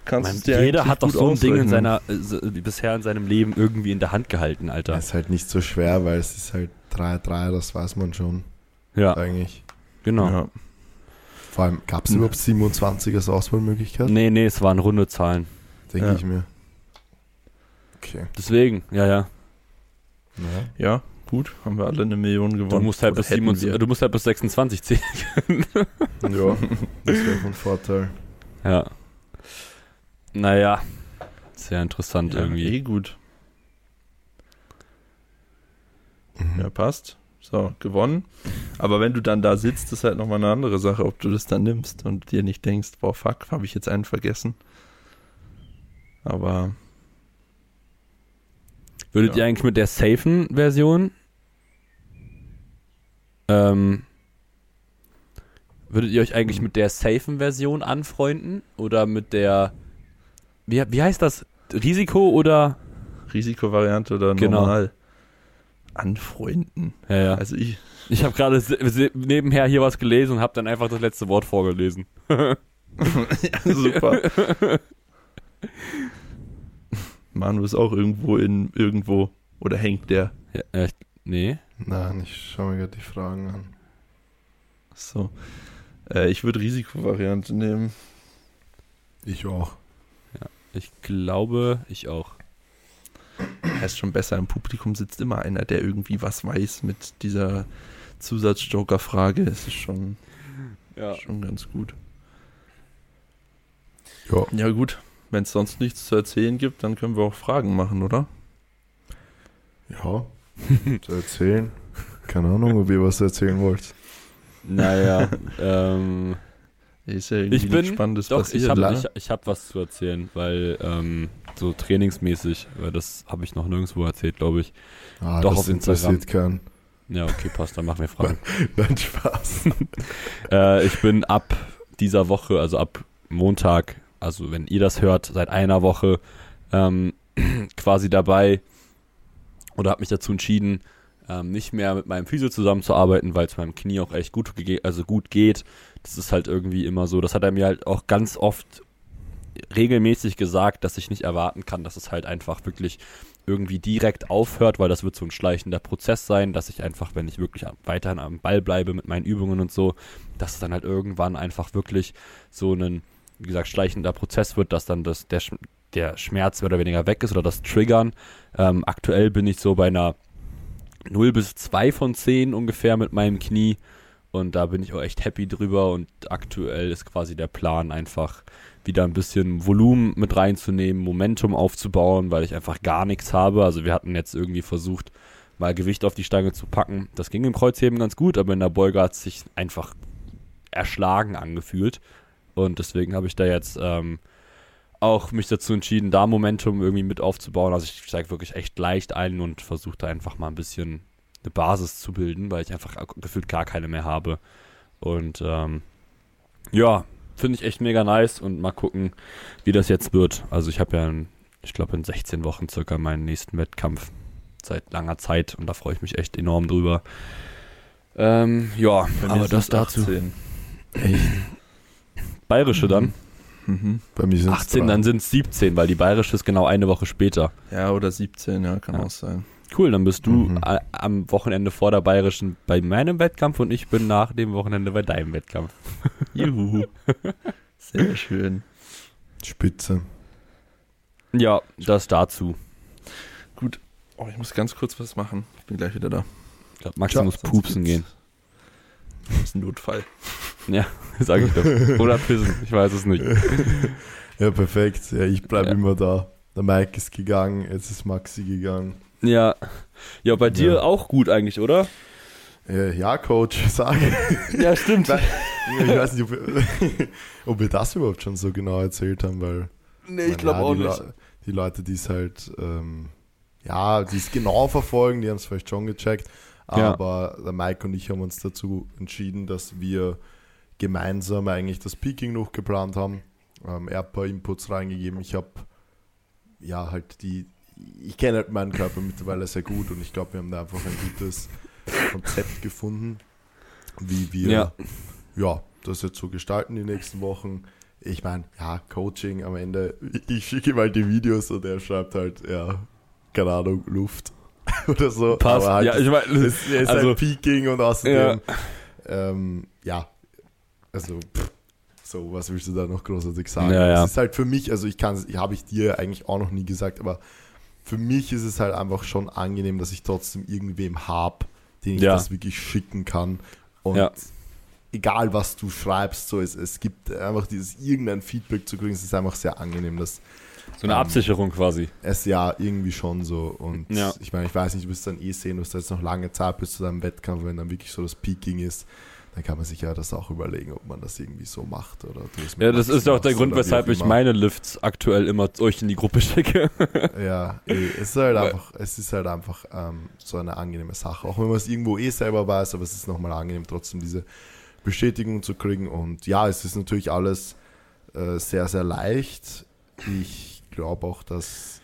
Speaker 3: Kannst
Speaker 1: meine, jeder hat doch
Speaker 3: gut
Speaker 1: so ein Ding in seiner, äh, bisher in seinem Leben irgendwie in der Hand gehalten, Alter.
Speaker 2: Das ist halt nicht so schwer, weil es ist halt 3-3, das weiß man schon
Speaker 1: Ja,
Speaker 2: eigentlich.
Speaker 1: genau.
Speaker 3: Ja.
Speaker 2: Vor allem, gab es
Speaker 3: Ja.
Speaker 2: überhaupt 27 als Auswahlmöglichkeit?
Speaker 1: Nee, nee, es waren runde Zahlen.
Speaker 2: Denke
Speaker 3: Ja.
Speaker 2: ich mir. Okay.
Speaker 1: Deswegen, ja, ja.
Speaker 2: Ja.
Speaker 3: ja, gut, haben wir alle eine Million gewonnen.
Speaker 1: Du musst halt bis,
Speaker 3: hätten
Speaker 1: 27,
Speaker 3: wir.
Speaker 1: du musst halt bis 26 zählen.
Speaker 2: ja, das wäre von Vorteil.
Speaker 1: Ja. Naja, sehr interessant
Speaker 3: ja,
Speaker 1: irgendwie.
Speaker 3: Eh gut.
Speaker 2: Mhm.
Speaker 3: Ja, passt. So, gewonnen. Aber wenn du dann da sitzt, ist halt nochmal eine andere Sache, ob du das dann nimmst und dir nicht denkst, boah, fuck, habe ich jetzt einen vergessen. Aber
Speaker 1: Würdet
Speaker 3: Ja.
Speaker 1: ihr eigentlich mit der safen Version ähm, würdet ihr euch eigentlich mit der safen Version anfreunden oder mit der wie, wie heißt das? Risiko oder?
Speaker 3: Risikovariante oder
Speaker 1: Genau.
Speaker 3: normal? Anfreunden.
Speaker 1: Ja, ja.
Speaker 3: Also ich,
Speaker 1: Ich habe gerade nebenher hier was gelesen und habe dann einfach das letzte Wort vorgelesen.
Speaker 3: ja, super. Manu ist auch irgendwo in irgendwo oder hängt der.
Speaker 1: Ja, äh, nee.
Speaker 2: Nein, ich schaue mir gerade die Fragen an.
Speaker 3: So. Äh, ich würde Risikovariante nehmen.
Speaker 2: Ich auch.
Speaker 1: Ich glaube, ich auch.
Speaker 3: Er ist schon besser. Im Publikum sitzt immer einer, der irgendwie was weiß mit dieser Zusatzjoker-Frage. Es ist schon,
Speaker 1: Ja.
Speaker 3: schon ganz gut.
Speaker 2: Ja.
Speaker 3: Ja, gut. Wenn es sonst nichts zu erzählen gibt, dann können wir auch Fragen machen, oder?
Speaker 2: Ja. zu erzählen. Keine Ahnung, ob ihr was erzählen wollt.
Speaker 1: Naja, ähm,
Speaker 3: Ist ja irgendwie
Speaker 1: Ich bin-
Speaker 3: Spannendes
Speaker 1: doch,
Speaker 3: passiert.
Speaker 1: ich habe ich, ich hab was zu erzählen, weil ähm, so trainingsmäßig, weil das habe ich noch nirgendwo erzählt, glaube ich.
Speaker 2: Ah,
Speaker 1: Doch,
Speaker 2: das interessiert keinen.
Speaker 1: Ja, okay, passt, dann machen wir Fragen.
Speaker 2: Nein, Spaß.
Speaker 1: äh, ich bin ab dieser Woche, also ab Montag, also wenn ihr das hört, seit einer Woche ähm, quasi dabei oder habe mich dazu entschieden, ähm, nicht mehr mit meinem Physio zusammenzuarbeiten, weil es meinem Knie auch echt gut, also gut geht. Das ist halt irgendwie immer so. Das hat er mir halt auch ganz oft regelmäßig gesagt, dass ich nicht erwarten kann, dass es halt einfach wirklich irgendwie direkt aufhört, weil das wird so ein schleichender Prozess sein, dass ich einfach, wenn ich wirklich weiterhin am Ball bleibe mit meinen Übungen und so, dass es dann halt irgendwann einfach wirklich so ein, wie gesagt, schleichender Prozess wird, dass dann das, der, der Schmerz mehr oder weniger weg ist oder das Triggern. Ähm, aktuell bin ich so bei einer 0 bis 2 von 10 ungefähr mit meinem Knie und da bin ich auch echt happy drüber und aktuell ist quasi der Plan einfach wieder ein bisschen Volumen mit reinzunehmen, Momentum aufzubauen, weil ich einfach gar nichts habe. Also wir hatten jetzt irgendwie versucht, mal Gewicht auf die Stange zu packen. Das ging im Kreuzheben ganz gut, aber in der Beuge hat es sich einfach erschlagen angefühlt. Und deswegen habe ich da jetzt ähm, auch mich dazu entschieden, da Momentum irgendwie mit aufzubauen. Also ich steige wirklich echt leicht ein und versuche da einfach mal ein bisschen eine Basis zu bilden, weil ich einfach gefühlt gar keine mehr habe. Und ähm, ja, finde ich echt mega nice und mal gucken, wie das jetzt wird. Also ich habe ja, in, ich glaube in 16 Wochen circa meinen nächsten Wettkampf seit langer Zeit und da freue ich mich echt enorm drüber. Ähm, ja, aber das dazu.
Speaker 3: 18.
Speaker 2: Echt?
Speaker 1: Bayerische dann.
Speaker 3: Mhm.
Speaker 2: Bei mir sind
Speaker 1: 18, dann sind es 17, weil die bayerische ist genau eine Woche später.
Speaker 3: Ja, oder 17, ja, kann
Speaker 1: Ja.
Speaker 3: auch sein.
Speaker 1: Cool, dann bist du
Speaker 2: Mhm.
Speaker 1: am Wochenende vor der bayerischen bei meinem Wettkampf und ich bin nach dem Wochenende bei deinem Wettkampf.
Speaker 3: Juhu. Sehr schön.
Speaker 2: Spitze.
Speaker 1: Ja, das dazu.
Speaker 3: Oh, ich muss ganz kurz was machen. Ich bin gleich wieder da.
Speaker 1: Ich glaube, Max
Speaker 2: Ciao,
Speaker 1: muss pupsen gehen.
Speaker 3: Das ist ein Notfall.
Speaker 1: Ja, sag ich doch. Oder pissen, ich weiß es nicht.
Speaker 2: Ja, perfekt. Ja, ich bleibe
Speaker 1: Ja.
Speaker 2: immer da. Der Mike ist gegangen, jetzt ist Maxi gegangen.
Speaker 1: Ja, ja bei dir
Speaker 2: Ja.
Speaker 1: auch gut eigentlich, oder?
Speaker 2: Ja, Coach, sag.
Speaker 1: Ja, stimmt.
Speaker 2: Ich weiß nicht, ob wir, ob wir das überhaupt schon so genau erzählt haben, weil
Speaker 1: Nee,
Speaker 2: ich meine, ja, die, Le- die Leute, die es halt, ähm, ja, die es genau verfolgen, die haben es vielleicht schon gecheckt.
Speaker 1: Ja.
Speaker 2: Aber der Mike und ich haben uns dazu entschieden, dass wir gemeinsam eigentlich das Peaking noch geplant haben. Ähm, er hat ein paar Inputs reingegeben. Ich habe ja halt die, ich kenne halt meinen Körper mittlerweile sehr gut und ich glaube, wir haben da einfach ein gutes Konzept gefunden, wie wir
Speaker 1: Ja.
Speaker 2: ja, das jetzt so gestalten die nächsten Wochen. Ich meine, ja, Coaching am Ende, ich schicke ihm halt die Videos und er schreibt halt, ja, keine Ahnung, Luft oder so.
Speaker 1: Passt.
Speaker 2: Halt,
Speaker 1: ja, ich meine,
Speaker 2: es, es ist
Speaker 1: also-
Speaker 2: halt Peaking und außerdem, ja, ähm, ja also, pff, so, was willst du da noch großartig sagen?
Speaker 1: Ja, ja.
Speaker 2: Es ist halt für mich, also ich kann es, habe ich dir eigentlich auch noch nie gesagt, aber für mich ist es halt einfach schon angenehm, dass ich trotzdem irgendwem habe, den ich
Speaker 1: Ja.
Speaker 2: das wirklich schicken kann. Und
Speaker 1: Ja.
Speaker 2: egal was du schreibst, so es, es gibt einfach dieses irgendein Feedback zu kriegen, es ist einfach sehr angenehm, dass
Speaker 1: so eine
Speaker 2: ähm,
Speaker 1: Absicherung quasi.
Speaker 2: es ja irgendwie schon so und
Speaker 1: Ja.
Speaker 2: ich meine, ich weiß nicht, du wirst dann eh sehen, du hast jetzt noch lange Zeit bis zu deinem Wettkampf, wenn dann wirklich so das Peaking ist, dann kann man sich ja das auch überlegen, ob man das irgendwie so macht oder du es mit
Speaker 1: Ja, das ist ja auch der Grund, weshalb ich meine Lifts aktuell immer euch in die Gruppe schicke.
Speaker 2: Ja, eh, es ist halt
Speaker 1: Weil-
Speaker 2: einfach, es ist halt einfach ähm, so eine angenehme Sache. Auch wenn man es irgendwo eh selber weiß, aber es ist nochmal angenehm, trotzdem diese Bestätigung zu kriegen. Und ja, es ist natürlich alles äh, sehr, sehr leicht. Ich glaube auch, dass,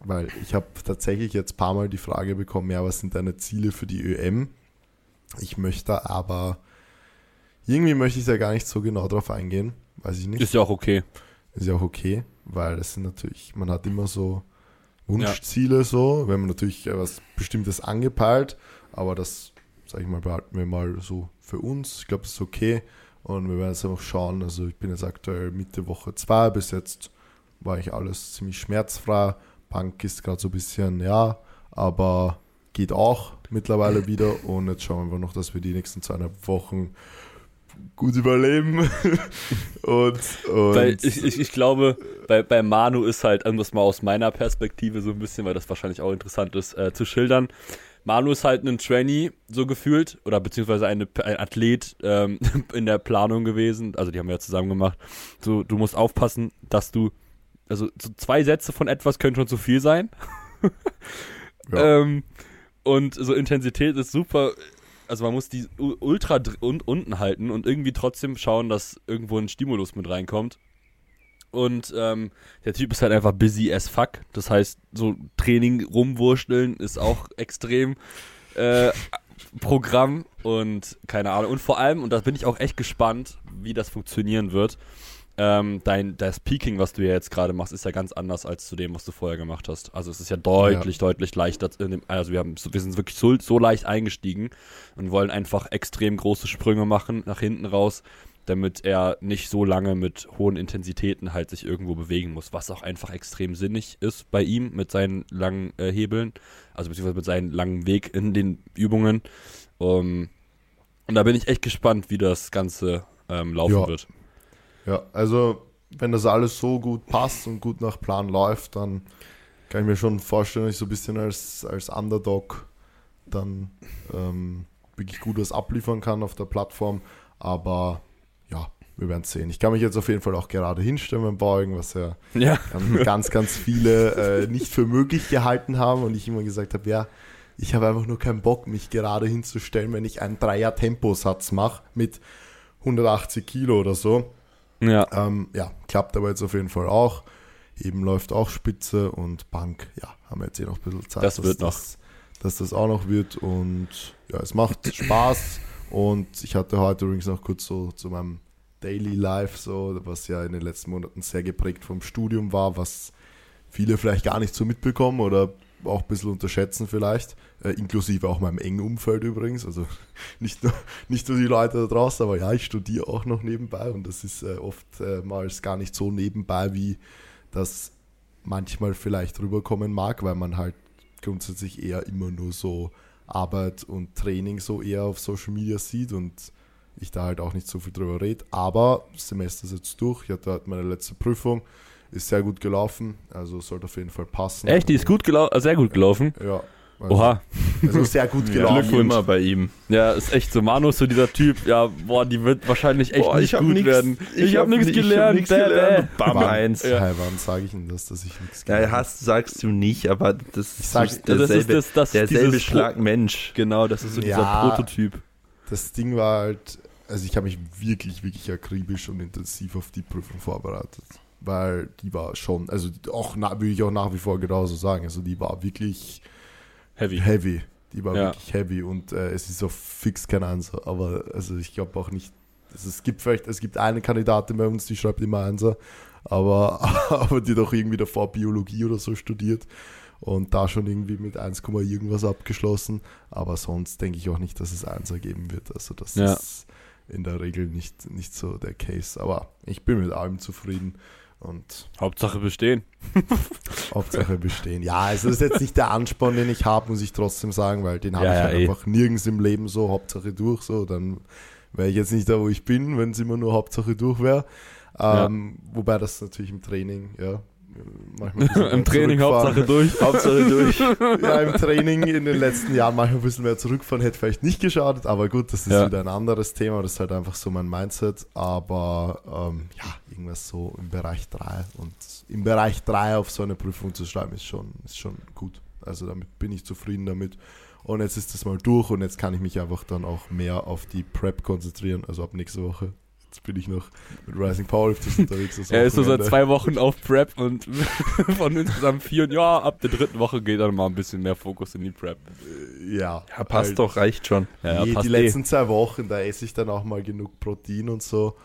Speaker 2: weil ich habe tatsächlich jetzt ein paar Mal die Frage bekommen, ja, was sind deine Ziele für die ÖM? Ich möchte aber, irgendwie möchte ich da gar nicht so genau drauf eingehen, weiß ich nicht.
Speaker 1: Ist ja auch okay.
Speaker 2: Ist ja auch okay, weil das sind natürlich, man hat immer so Wunschziele so, wenn man natürlich was Bestimmtes angepeilt, aber das, sag ich mal, behalten wir mal so für uns. Ich glaube, das ist okay und wir werden jetzt einfach schauen. Also ich bin jetzt aktuell Mitte Woche 2, bis jetzt war ich alles ziemlich schmerzfrei. Punk ist gerade so ein bisschen, ja, aber geht auch mittlerweile wieder und jetzt schauen wir noch, dass wir die nächsten zweieinhalb Wochen gut überleben. und, und
Speaker 1: Weil ich, ich, ich glaube, bei, bei Manu ist halt, um das mal aus meiner Perspektive so ein bisschen, weil das wahrscheinlich auch interessant ist, äh, zu schildern. Manu ist halt ein Trainee, so gefühlt, oder beziehungsweise eine, ein Athlet ähm, in der Planung gewesen. Also die haben wir ja zusammen gemacht. So, du musst aufpassen, dass du, also so zwei Sätze von etwas können schon zu viel sein.
Speaker 2: Ja.
Speaker 1: ähm, und so Intensität ist super. Also man muss die ultra dr- un unten halten und irgendwie trotzdem schauen, dass irgendwo ein Stimulus mit reinkommt. Und ähm, der Typ ist halt einfach busy as fuck. Das heißt, so Training rumwurschteln ist auch extrem äh, Programm und keine Ahnung. Und vor allem, und da bin ich auch echt gespannt, wie das funktionieren wird. Ähm, dein das Peaking, was du ja jetzt gerade machst, ist ja ganz anders als zu dem, was du vorher gemacht hast. Also es ist ja deutlich, deutlich leichter. Dem, also wir haben, wir sind wirklich so, so leicht eingestiegen und wollen einfach extrem große Sprünge machen nach hinten raus, damit er nicht so lange mit hohen Intensitäten halt sich irgendwo bewegen muss, was auch einfach extrem sinnig ist bei ihm mit seinen langen äh, Hebeln, also beziehungsweise mit seinem langen Weg in den Übungen. Um, und da bin ich echt gespannt, wie das Ganze ähm, laufen
Speaker 2: Ja.
Speaker 1: wird.
Speaker 2: Ja, also wenn das alles so gut passt und gut nach Plan läuft, dann kann ich mir schon vorstellen, dass ich so ein bisschen als, als Underdog dann ähm, wirklich gut was abliefern kann auf der Plattform. Aber ja, wir werden sehen. Ich kann mich jetzt auf jeden Fall auch gerade hinstellen beim Beugen, was ja
Speaker 1: Ja.
Speaker 2: ganz, ganz, ganz viele äh, nicht für möglich gehalten haben und ich immer gesagt habe, ja, ich habe einfach nur keinen Bock, mich gerade hinzustellen, wenn ich einen Dreier-Temposatz mache mit 180 Kilo oder so.
Speaker 1: Ja.
Speaker 2: Ähm, ja, klappt aber jetzt auf jeden Fall auch. Eben läuft auch Spitze und Bank, ja, haben wir jetzt eh noch ein bisschen Zeit.
Speaker 1: Das
Speaker 2: dass
Speaker 1: wird noch.
Speaker 2: Das, dass das auch noch wird und ja, es macht Spaß und ich hatte heute übrigens noch kurz so zu meinem Daily Life so, was ja in den letzten Monaten sehr geprägt vom Studium war, was viele vielleicht gar nicht so mitbekommen oder auch ein bisschen unterschätzen vielleicht, äh, inklusive auch meinem engen Umfeld übrigens, also nicht nur, nicht nur die Leute da draußen, aber ja, ich studiere auch noch nebenbei und das ist äh, oftmals gar nicht so nebenbei, wie das manchmal vielleicht rüberkommen mag, weil man halt grundsätzlich eher immer nur so Arbeit und Training so eher auf Social Media sieht und ich da halt auch nicht so viel drüber rede. Aber das Semester ist jetzt durch, ich hatte heute meine letzte Prüfung, ist sehr gut gelaufen, also sollte auf jeden Fall passen.
Speaker 1: Echt, die ist gut gelaufen, sehr gut gelaufen.
Speaker 2: Ja. Also,
Speaker 1: Oha.
Speaker 2: Also sehr gut
Speaker 3: Ja,
Speaker 2: gelaufen.
Speaker 3: wie immer bei ihm.
Speaker 1: Ja, ist echt so. Manu ist so dieser Typ, ja, boah, die wird wahrscheinlich echt
Speaker 3: Boah,
Speaker 1: nicht
Speaker 3: hab
Speaker 1: gut
Speaker 3: nix-
Speaker 1: werden. Ich, hab nichts
Speaker 3: ich
Speaker 1: gelernt.
Speaker 3: nix gelernt. Bam,
Speaker 2: Wann-
Speaker 3: eins.
Speaker 1: Ja.
Speaker 2: Hey, wann sage ich Ihnen das, dass ich nichts
Speaker 3: Ja,
Speaker 2: gelernt
Speaker 3: hast, sagst du nicht, aber das ist
Speaker 2: sag-
Speaker 3: so
Speaker 2: Ja,
Speaker 1: das ist
Speaker 3: derselbe,
Speaker 1: das, das
Speaker 3: derselbe Schlag Mensch.
Speaker 1: Genau, das ist so dieser
Speaker 2: Ja.
Speaker 1: Prototyp.
Speaker 2: das Ding war halt, also ich habe mich wirklich, wirklich akribisch und intensiv auf die Prüfung vorbereitet. Weil die war schon, also auch würde ich auch nach wie vor genauso sagen, also die war wirklich
Speaker 1: Heavy.
Speaker 2: heavy. Die war
Speaker 1: Ja.
Speaker 2: wirklich heavy und äh, es ist auch fix kein Einser. Aber also ich glaube auch nicht, also es gibt vielleicht, es gibt eine Kandidatin bei uns, die schreibt immer Einser, aber, aber die doch irgendwie davor Biologie oder so studiert und da schon irgendwie mit 1, irgendwas abgeschlossen. Aber sonst denke ich auch nicht, dass es Einser geben wird. Also das
Speaker 1: Ja.
Speaker 2: ist in der Regel nicht, nicht so der Case. Aber ich bin mit allem zufrieden und
Speaker 1: Hauptsache bestehen.
Speaker 2: Hauptsache bestehen. Ja, also das ist jetzt nicht der Ansporn, den ich habe, muss ich trotzdem sagen, weil den habe
Speaker 1: Ja,
Speaker 2: ich
Speaker 1: ja,
Speaker 2: halt
Speaker 1: eh.
Speaker 2: einfach nirgends im Leben so, Hauptsache durch, so, dann wäre ich jetzt nicht da, wo ich bin, wenn es immer nur Hauptsache durch wäre. Ähm, Wobei das natürlich im Training, ja, manchmal ein bisschen
Speaker 1: Im
Speaker 2: mehr
Speaker 1: Training. Hauptsache durch.
Speaker 3: Hauptsache durch.
Speaker 2: ja, im Training in den letzten Jahren manchmal ein bisschen mehr zurückfahren hätte vielleicht nicht geschadet, aber gut, das ist
Speaker 1: Ja.
Speaker 2: wieder ein anderes Thema, das ist halt einfach so mein Mindset, aber ähm, ja, irgendwas so im Bereich 3 und im Bereich 3 auf so eine Prüfung zu schreiben ist schon, ist schon gut. Also damit bin ich zufrieden damit. Und jetzt ist das mal durch und jetzt kann ich mich einfach dann auch mehr auf die Prep konzentrieren, also ab nächste Woche Jetzt bin ich noch mit Rising Powerlifters unterwegs. das
Speaker 1: Er ist so seit zwei Wochen auf Prep und von insgesamt vier und ja, ab der dritten Woche geht dann mal ein bisschen mehr Fokus in die Prep.
Speaker 2: Ja,
Speaker 3: Ja, passt
Speaker 2: halt.
Speaker 3: doch, reicht schon.
Speaker 1: Ja,
Speaker 2: Nee,
Speaker 1: passt
Speaker 2: die
Speaker 1: eh.
Speaker 2: letzten zwei Wochen, da esse ich dann auch mal genug Protein und so.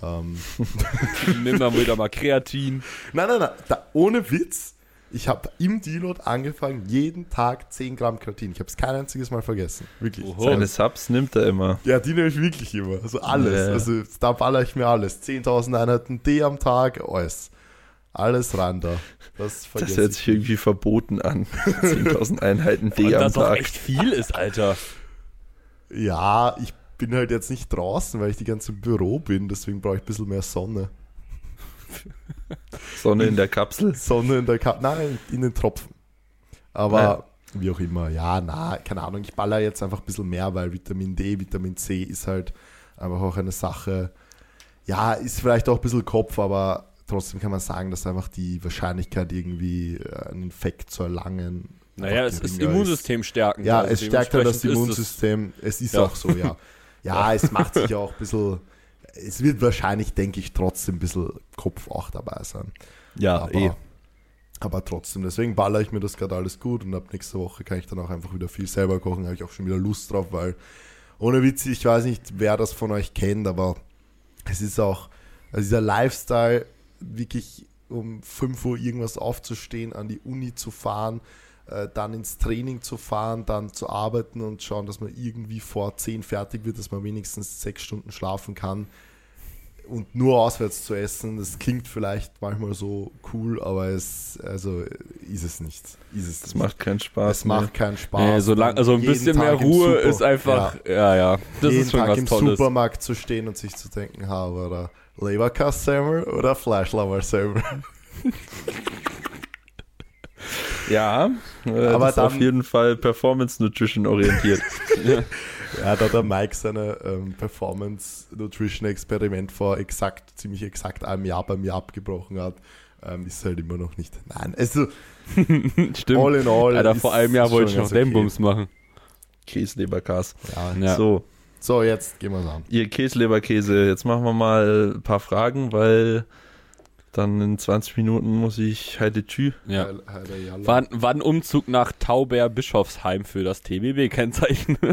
Speaker 2: Ähm,
Speaker 1: Nimm dann wieder mal Kreatin.
Speaker 2: nein, nein, nein, da, ohne Witz. Ich habe im Deload angefangen, jeden Tag 10 Gramm Kreatin. Ich habe es kein einziges Mal vergessen. Wirklich.
Speaker 1: Oho.
Speaker 3: Seine Subs nimmt er immer.
Speaker 2: Ja, die nehme ich wirklich immer. Also alles.
Speaker 3: Ja.
Speaker 2: Also da baller ich mir alles. 10.000 Einheiten D am Tag, alles. Alles rein da. Das
Speaker 3: Das hört
Speaker 2: ich.
Speaker 3: sich irgendwie verboten an. 10.000 Einheiten D am
Speaker 1: das
Speaker 3: Tag.
Speaker 1: echt viel ist, Alter.
Speaker 2: Ja, ich bin halt jetzt nicht draußen, weil ich die ganze im Büro bin. Deswegen brauche ich ein bisschen mehr Sonne.
Speaker 3: Sonne in der Kapsel.
Speaker 2: Sonne in der Kap Nein, in den Tropfen. Aber wie auch immer, ja, na, keine Ahnung. Ich baller jetzt einfach ein bisschen mehr, weil Vitamin D, Vitamin C ist halt einfach auch eine Sache. Ja, ist vielleicht auch ein bisschen Kopf, aber trotzdem kann man sagen, dass einfach die Wahrscheinlichkeit, irgendwie äh, einen Infekt zu erlangen.
Speaker 1: Naja, es ist Immunsystem stärken.
Speaker 2: Ja,
Speaker 1: Also
Speaker 2: es stärkt halt das
Speaker 1: dementsprechend ist es-
Speaker 2: Immunsystem. Es ist
Speaker 1: Ja.
Speaker 2: auch so, ja. Ja, es macht sich auch ein bisschen. Es wird wahrscheinlich, denke ich, trotzdem ein bisschen Kopf auch dabei sein.
Speaker 3: Ja,
Speaker 2: aber,
Speaker 3: eh.
Speaker 2: aber trotzdem, deswegen baller ich mir das gerade alles gut und ab nächste Woche kann ich dann auch einfach wieder viel selber kochen. Habe ich auch schon wieder Lust drauf, weil ohne Witz, ich weiß nicht, wer das von euch kennt, aber es ist auch, also dieser Lifestyle, wirklich um 5 Uhr irgendwas aufzustehen, an die Uni zu fahren, äh, dann ins Training zu fahren, dann zu arbeiten und schauen, dass man irgendwie vor 10 fertig wird, dass man wenigstens 6 Stunden schlafen kann und nur auswärts zu essen, das klingt vielleicht manchmal so cool, aber es also ist es nicht. Ist es
Speaker 3: Das
Speaker 2: nicht.
Speaker 3: macht keinen Spaß.
Speaker 2: es macht keinen Spaß.
Speaker 1: Nee, so lang, also ein bisschen mehr
Speaker 2: Tag im
Speaker 1: Ruhe ist einfach, ja, ja, das
Speaker 2: jeden
Speaker 1: ist schon
Speaker 2: Tag
Speaker 1: was
Speaker 2: im
Speaker 1: Tolles.
Speaker 2: Supermarkt zu stehen und sich zu denken, ha, oder Leberkass-Semmer oder Fleischlammer-Semmer.
Speaker 3: Ja, äh,
Speaker 2: Aber
Speaker 3: das ist auf
Speaker 2: dann-
Speaker 3: jeden Fall Performance Nutrition orientiert.
Speaker 2: Ja, da hat der Mike seine ähm, Performance-Nutrition-Experiment vor exakt, ziemlich exakt einem Jahr bei mir abgebrochen hat, ähm, ist halt immer noch nicht. Nein, also
Speaker 1: Stimmt.
Speaker 2: all in all.
Speaker 1: Alter,
Speaker 2: ist-
Speaker 1: vor einem Jahr wollte ich
Speaker 2: schon
Speaker 1: noch
Speaker 2: ganz okay.
Speaker 1: Dembums machen.
Speaker 3: Käsleberkas.
Speaker 2: Ja.
Speaker 1: Ja.
Speaker 3: So,
Speaker 2: So, jetzt gehen wir an.
Speaker 3: ihr Käsleberkäse, jetzt machen wir mal ein paar Fragen, weil dann in 20 Minuten muss ich Heide Tschü.
Speaker 1: Ja.
Speaker 2: Jalla.
Speaker 1: Wann, wann Umzug nach Tauber-Bischofsheim für das TBB-Kennzeichen?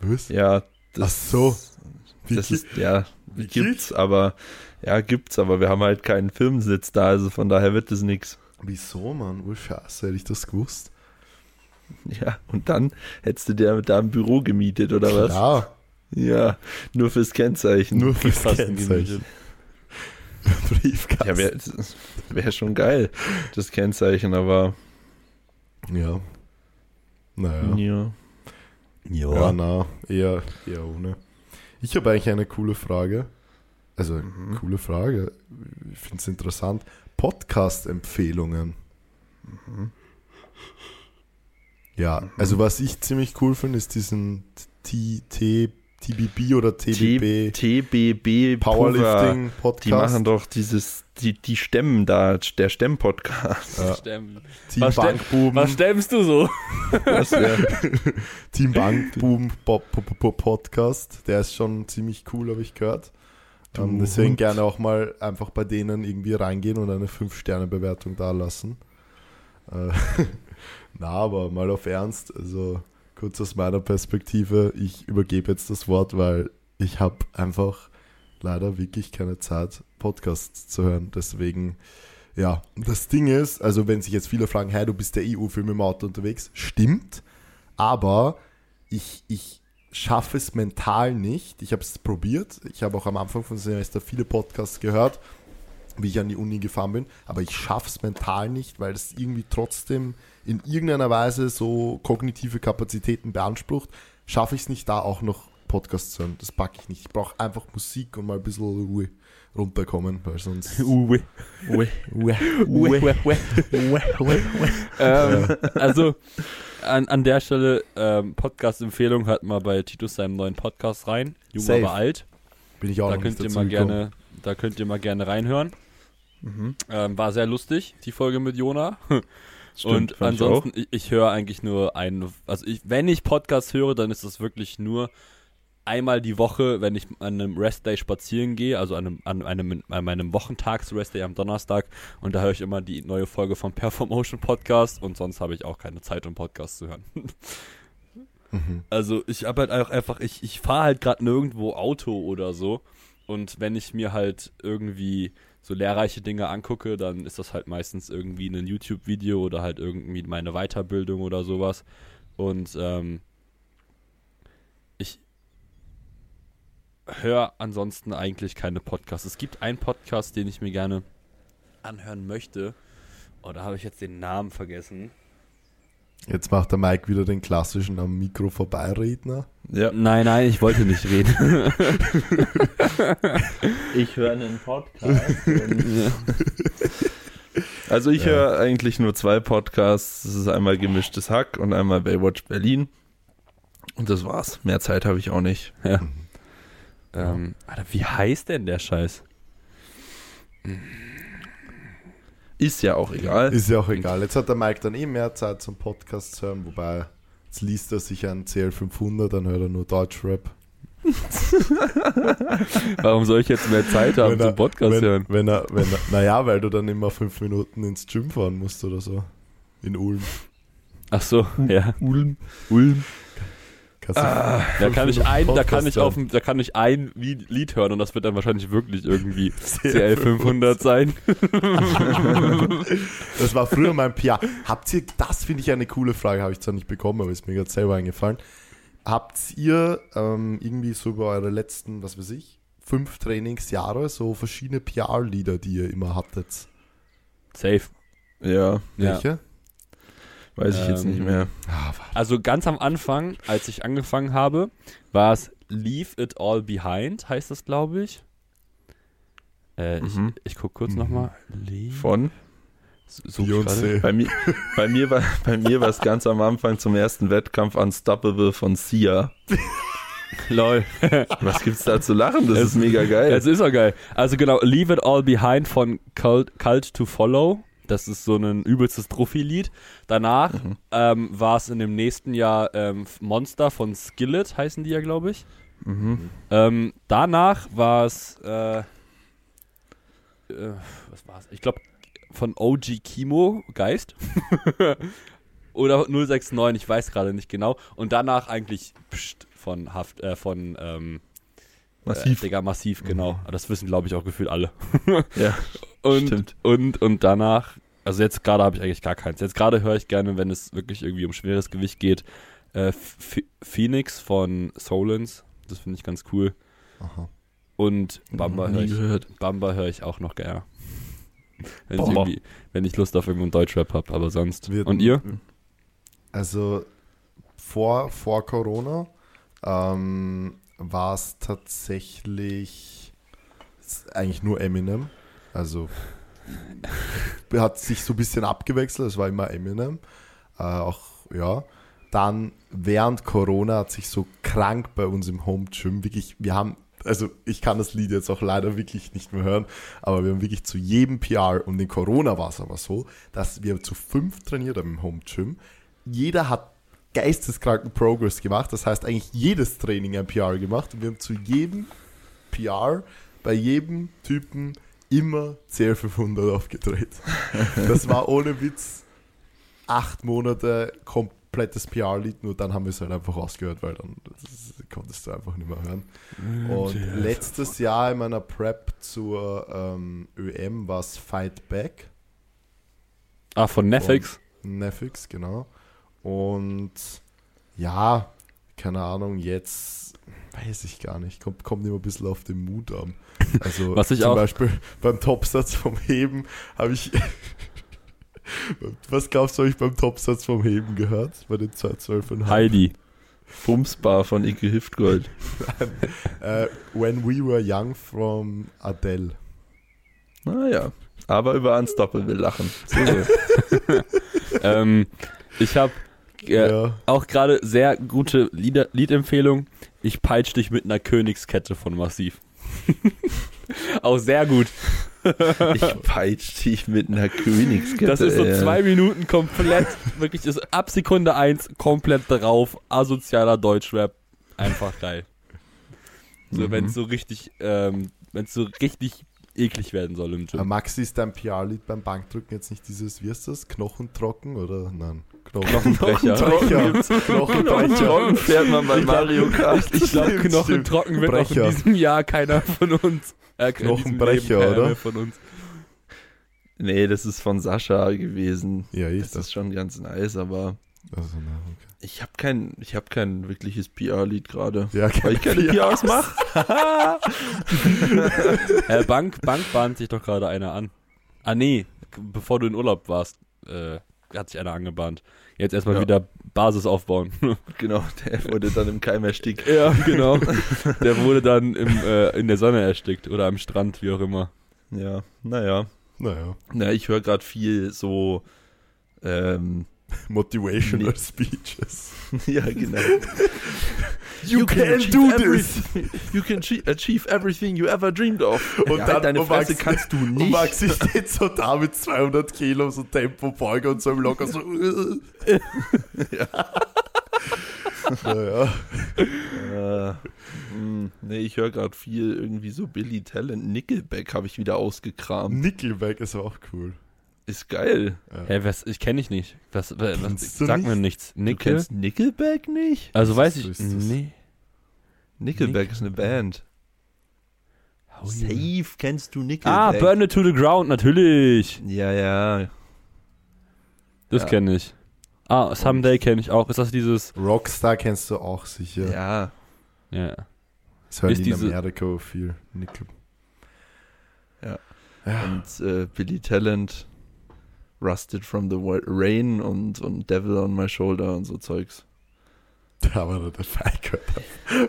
Speaker 2: Was?
Speaker 3: Ja, das,
Speaker 2: Ach so. Wie
Speaker 3: das
Speaker 2: geht-
Speaker 3: ist, ja,
Speaker 2: wie
Speaker 3: gibt's, aber, ja, gibt's, aber wir haben halt keinen Firmensitz da, also von daher wird es nix.
Speaker 2: Wieso, Mann? Oh, scheiße, hätte ich das gewusst.
Speaker 3: Ja, und dann hättest du dir da ein Büro gemietet, oder was?
Speaker 2: Klar,
Speaker 3: Ja, nur fürs Kennzeichen.
Speaker 2: nur fürs Kennzeichen. Briefkasten.
Speaker 3: Ja, wäre wär schon geil, das Kennzeichen, aber
Speaker 2: ja. Naja.
Speaker 3: ja.
Speaker 2: Ja, na, eher, eher ohne. Ich habe eigentlich eine coole Frage. Also,
Speaker 3: Mhm.
Speaker 2: coole Frage. Ich finde es interessant. Podcast-Empfehlungen.
Speaker 3: Mhm.
Speaker 2: Ja, also was ich ziemlich cool finde, ist diesen T, T, TBB oder TBB
Speaker 3: T- TBB
Speaker 2: Powerlifting
Speaker 3: Power,
Speaker 2: Podcast.
Speaker 3: Die machen doch dieses, die, die stemmen da, der Stemm-Podcast.
Speaker 2: Ja.
Speaker 1: Stemmen.
Speaker 2: Team
Speaker 1: Was
Speaker 2: Bankbuben.
Speaker 1: Was stemmst du so?
Speaker 3: Das wär,
Speaker 2: Team Bankbuben Po- Po- Po- Podcast. Der ist schon ziemlich cool, habe ich gehört.
Speaker 3: Du
Speaker 2: Ähm, deswegen
Speaker 3: Hund.
Speaker 2: gerne auch mal einfach bei denen irgendwie reingehen und eine 5-Sterne-Bewertung da lassen. Äh, Na, aber mal auf Ernst, also kurz aus meiner Perspektive, ich übergebe jetzt das Wort, weil ich habe einfach leider wirklich keine Zeit, Podcasts zu hören. Deswegen, ja, das Ding ist, also wenn sich jetzt viele fragen, hey, du bist der EU-Film im Auto unterwegs, stimmt, aber ich, ich schaffe es mental nicht. Ich habe es probiert. Ich habe auch am Anfang von Semester viele Podcasts gehört, wie ich an die Uni gefahren bin, aber ich schaffe es mental nicht, weil es irgendwie trotzdem in irgendeiner Weise so kognitive Kapazitäten beansprucht. Schaffe ich es nicht, da auch noch Podcasts zu hören. Das packe ich nicht. Ich brauche einfach Musik und mal ein bisschen Ruhe runterkommen, weil sonst.
Speaker 1: Uwe.
Speaker 2: Ruhe.
Speaker 1: ähm, also an, an der Stelle ähm, Podcast-Empfehlung hört mal bei Titus seinem neuen Podcast rein. Jung
Speaker 2: Safe.
Speaker 1: aber alt.
Speaker 2: Bin ich auch
Speaker 1: Da
Speaker 2: noch
Speaker 1: könnt
Speaker 2: nicht
Speaker 1: ihr mal
Speaker 2: gekommen.
Speaker 1: gerne, da könnt ihr mal gerne reinhören.
Speaker 3: mhm.
Speaker 1: Ähm, war sehr lustig, die Folge mit Jona.
Speaker 3: Stimmt,
Speaker 1: und ansonsten, ich, ich höre eigentlich nur einen, also ich, wenn ich Podcast höre, dann ist das wirklich nur einmal die Woche, wenn ich an einem Restday spazieren gehe, also an, einem, an, einem, an meinem Wochentags-Restday am Donnerstag und da höre ich immer die neue Folge vom Performotion Podcast und sonst habe ich auch keine Zeit, um Podcast zu hören.
Speaker 2: Mhm.
Speaker 1: Also ich habe halt auch einfach, ich, ich fahre halt gerade nirgendwo Auto oder so. Und wenn ich mir halt irgendwie so lehrreiche Dinge angucke, dann ist das halt meistens irgendwie ein YouTube-Video oder halt irgendwie meine Weiterbildung oder sowas. Und ähm, ich höre ansonsten eigentlich keine Podcasts. Es gibt einen Podcast, den ich mir gerne anhören möchte. Oh, da habe ich jetzt den Namen vergessen.
Speaker 2: Jetzt macht der Mike wieder den klassischen am Mikro vorbeiredner.
Speaker 3: Ja.
Speaker 1: Nein, nein, ich wollte nicht reden.
Speaker 3: Ich höre einen Podcast. also ich höre eigentlich nur zwei Podcasts. Das ist einmal Gemischtes Hack und einmal Baywatch Berlin. Und das war's. Mehr Zeit habe ich auch nicht.
Speaker 1: Ja. Ähm, Alter, wie heißt denn der Scheiß?
Speaker 3: Ist ja auch egal.
Speaker 2: Ist ja auch egal. Jetzt hat der Mike dann eh mehr Zeit zum Podcast zu hören, wobei jetzt liest er sich einen CL500, dann hört er nur Deutschrap.
Speaker 1: Warum soll ich jetzt mehr Zeit haben
Speaker 2: Wenn er-
Speaker 1: zum Podcast
Speaker 2: wenn,
Speaker 1: hören?
Speaker 2: Wenn er, wenn er, naja, weil du dann immer fünf Minuten ins Gym fahren musst oder so. In Ulm.
Speaker 1: Ach so, ja.
Speaker 3: Ulm.
Speaker 1: Ulm.
Speaker 2: Kannst du
Speaker 1: Da kann ich ein, da kann ich auf, da kann ich ein Lied hören und das wird dann wahrscheinlich wirklich irgendwie CL500 sein.
Speaker 2: Das war früher mein PR. Habt ihr, das finde ich eine coole Frage, habe ich zwar nicht bekommen, aber ist mir gerade selber eingefallen. Habt ihr ähm, irgendwie so über eure letzten, was weiß ich, fünf Trainingsjahre so verschiedene PR-Lieder, die ihr immer hattet?
Speaker 1: Safe.
Speaker 3: Ja,
Speaker 1: Ja.
Speaker 3: Weiß ich jetzt
Speaker 1: Ähm,
Speaker 3: nicht mehr.
Speaker 2: Ah.
Speaker 1: Also ganz am Anfang, als ich angefangen habe, war es Leave It All Behind, heißt das, glaube ich. Äh,
Speaker 3: Mhm.
Speaker 1: Ich, ich gucke kurz
Speaker 2: Mhm.
Speaker 1: nochmal. Leave.
Speaker 3: Von?
Speaker 2: Beyoncé.
Speaker 3: Bei mir, bei mir war bei mir war es ganz am Anfang zum ersten Wettkampf Unstoppable von Sia.
Speaker 1: Lol.
Speaker 3: Was gibt's da zu lachen? Das
Speaker 1: Es-
Speaker 3: ist mega geil.
Speaker 1: Es ist auch geil. Also genau, Leave It All Behind von Cult, Cult to Follow. Das ist so ein übelstes Trophy-Lied. Danach
Speaker 3: Mhm.
Speaker 1: ähm, war es in dem nächsten Jahr ähm, Monster von Skillet, heißen die ja, glaube ich.
Speaker 3: Mhm.
Speaker 1: Ähm, danach war es, äh, äh, was war es? Ich glaube, von OG Kimo, Geist. Oder 069, ich weiß gerade nicht genau. Und danach eigentlich Psst von Haft, äh, von, ähm,
Speaker 3: Massiv.
Speaker 1: Äh, Digga, massiv, genau. Aber Das wissen, glaube ich, auch gefühlt alle.
Speaker 3: Ja,
Speaker 1: Und,
Speaker 3: stimmt.
Speaker 1: und, und danach, also jetzt gerade habe ich eigentlich gar keins. Jetzt gerade höre ich gerne, wenn es wirklich irgendwie um schweres Gewicht geht, äh, Ph- Phoenix von Solens. Das finde ich ganz cool.
Speaker 2: Aha.
Speaker 1: Und Bamba höre ich. Bamba höre ich auch noch gerne. Wenn ich, wenn ich Lust auf irgendeinen Deutschrap habe, aber sonst.
Speaker 2: Wird-
Speaker 1: Und ihr?
Speaker 2: Also vor, vor Corona ähm, war es tatsächlich eigentlich nur Eminem. Also hat sich so ein bisschen abgewechselt, es war immer Eminem. Äh, auch, ja. Dann während Corona hat sich so krank bei uns im Home Gym wirklich, wir haben, also ich kann das Lied jetzt auch leider wirklich nicht mehr hören, aber wir haben wirklich zu jedem PR und in Corona war es aber so, dass wir zu fünf trainiert haben im Home Gym. Jeder hat geisteskranken Progress gemacht, das heißt eigentlich jedes Training ein PR gemacht und wir haben zu jedem PR bei jedem Typen immer CR500 aufgedreht. Das war ohne Witz acht Monate komplettes PR-Lied, nur dann haben wir es halt einfach ausgehört, weil dann das konntest du einfach nicht mehr hören. Und letztes Jahr in meiner Prep zur ähm, ÖM war es Fight Back.
Speaker 1: Ah, von Netflix?
Speaker 2: Netflix, genau. Und ja, keine Ahnung, jetzt weiß ich gar nicht. Kommt, kommt immer ein bisschen auf den Mut an. Also
Speaker 1: Was ich
Speaker 2: zum
Speaker 1: auch-
Speaker 2: Beispiel beim Topsatz vom Heben habe ich. Was glaubst du, habe ich beim Topsatz vom Heben gehört? Bei den 212,5?
Speaker 1: Heidi.
Speaker 3: Bumsbar von Ike Hüftgold.
Speaker 2: Äh, When We Were Young from Adele.
Speaker 3: Naja. Aber über Unstoppable lachen.
Speaker 1: Ähm, ich habe äh,
Speaker 2: Ja.
Speaker 1: auch gerade sehr gute Lieder, Liedempfehlung. Ich peitsch dich mit einer Königskette von Massiv. auch sehr gut.
Speaker 3: Ich peitsch dich mit einer Königskette.
Speaker 1: Das ist so zwei Minuten komplett, wirklich ist ab Sekunde eins komplett drauf. Asozialer Deutschrap. Einfach geil. So,
Speaker 3: Mhm.
Speaker 1: wenn es so richtig, ähm, wenn es so richtig eklig werden soll im
Speaker 2: Aber
Speaker 1: Gym.
Speaker 2: Maxi ist dein PR-Lied beim Bankdrücken jetzt nicht dieses, wie heißt das, Knochentrocken oder nein?
Speaker 1: Knochenbrecher.
Speaker 2: Knochenbrecher. Knochenbrecher.
Speaker 3: fährt man bei Mario Kart.
Speaker 1: Ich glaube,
Speaker 2: Stimmt,
Speaker 1: Knochen
Speaker 2: stimmt.
Speaker 1: trocken wird auch in diesem Jahr keiner von uns. Äh,
Speaker 2: Knochenbrecher,
Speaker 1: Leben
Speaker 2: oder?
Speaker 1: Von uns.
Speaker 3: Nee, das ist von Sascha gewesen.
Speaker 2: Ja,
Speaker 3: Das
Speaker 2: ist das.
Speaker 3: ist schon ganz nice, aber
Speaker 2: Also, na, okay.
Speaker 3: ich habe kein, ich hab kein wirkliches PR-Lied gerade.
Speaker 2: Ja,
Speaker 3: Weil ich keine
Speaker 2: PR.
Speaker 3: PRs mache.
Speaker 1: Äh, Bank, Bank bahnt sich doch gerade einer an. Ah, nee, bevor du in Urlaub warst, äh, hat sich einer angebahnt. Jetzt erstmal
Speaker 3: Ja.
Speaker 1: wieder Basis aufbauen.
Speaker 3: Genau, der wurde dann im Keim erstickt.
Speaker 1: ja, genau. Der wurde dann im, äh, in der Sonne erstickt oder am Strand, wie auch immer.
Speaker 3: Ja, naja.
Speaker 2: Naja,
Speaker 3: Na, ich höre gerade viel so, ähm,
Speaker 2: Motivational
Speaker 3: Nee.
Speaker 2: Speeches.
Speaker 3: ja, genau.
Speaker 2: You, can
Speaker 3: achieve
Speaker 2: do this!
Speaker 3: You can achie- achieve everything you ever dreamed of.
Speaker 2: Und
Speaker 3: ja,
Speaker 2: dann-
Speaker 3: deine
Speaker 2: und
Speaker 3: Fresse kannst du
Speaker 2: Und
Speaker 3: nicht.
Speaker 2: Maxi steht so da mit 200 Kilo, so Tempobeuge und so im Locker so. naja.
Speaker 3: Äh, mh, nee, ich höre gerade viel irgendwie so Billy Talent. Nickelback habe ich wieder ausgekramt.
Speaker 2: Nickelback ist auch cool.
Speaker 3: Ist geil.
Speaker 2: Ja.
Speaker 1: Hä, was, ich kenne dich nicht. Was, was, was
Speaker 2: du
Speaker 1: sag
Speaker 2: nicht?
Speaker 1: mir nichts.
Speaker 3: Du
Speaker 1: Nickel?
Speaker 3: kennst Nickelback nicht?
Speaker 1: Also weiß ich. Nee.
Speaker 3: Nickelback ist eine Band.
Speaker 1: Oh,
Speaker 3: Safe kennst du
Speaker 1: Ah,
Speaker 3: Nickelback.
Speaker 1: Burn It to the Ground, natürlich.
Speaker 3: Ja, ja.
Speaker 1: Das
Speaker 3: Ja.
Speaker 1: kenne ich. Ah, Someday kenne ich auch. Ist das dieses.
Speaker 2: Rockstar kennst du auch sicher.
Speaker 3: Ja.
Speaker 1: Ja.
Speaker 2: Das hören
Speaker 1: Ist
Speaker 2: die in Amerika viel. Nickel.
Speaker 3: Ja.
Speaker 2: Ja.
Speaker 3: Und äh, Billy Talent, Rusted from the Rain und, und Devil on My Shoulder und so Zeugs.
Speaker 2: Aber der Falk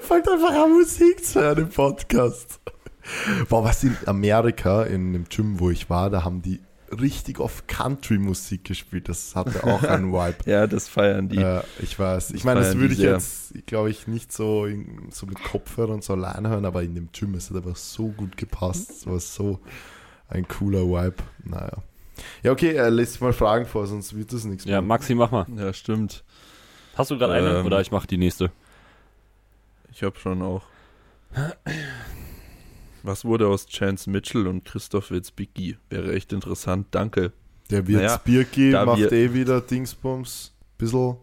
Speaker 2: fängt einfach an Musik zu hören im Podcast. Boah, was in Amerika, in dem Gym, wo ich war, da haben die richtig oft Country-Musik gespielt. Das hatte auch einen Vibe.
Speaker 3: Ja, das feiern die.
Speaker 2: Äh, ich weiß. Ich
Speaker 3: Das
Speaker 2: meine, das würde ich
Speaker 3: sehr.
Speaker 2: jetzt, glaube ich, nicht so, so mit Kopfhörern so allein hören, aber in dem Gym ist es einfach so gut gepasst. Es war so ein cooler Vibe. Naja. Ja, okay, äh, lässt mal Fragen vor, sonst wird das nichts
Speaker 1: Ja,
Speaker 2: mehr.
Speaker 1: Maxi, mach mal.
Speaker 3: Ja, stimmt.
Speaker 1: Hast du gerade eine?
Speaker 3: Ähm.
Speaker 1: Oder ich mach die nächste.
Speaker 3: Ich habe schon auch. Was wurde aus Chance Mitchell und Christoph Witzbicki? Wäre echt interessant, danke.
Speaker 2: Der wird
Speaker 3: Naja,
Speaker 2: macht
Speaker 3: wir-
Speaker 2: eh wieder Dingsbums. Bissl.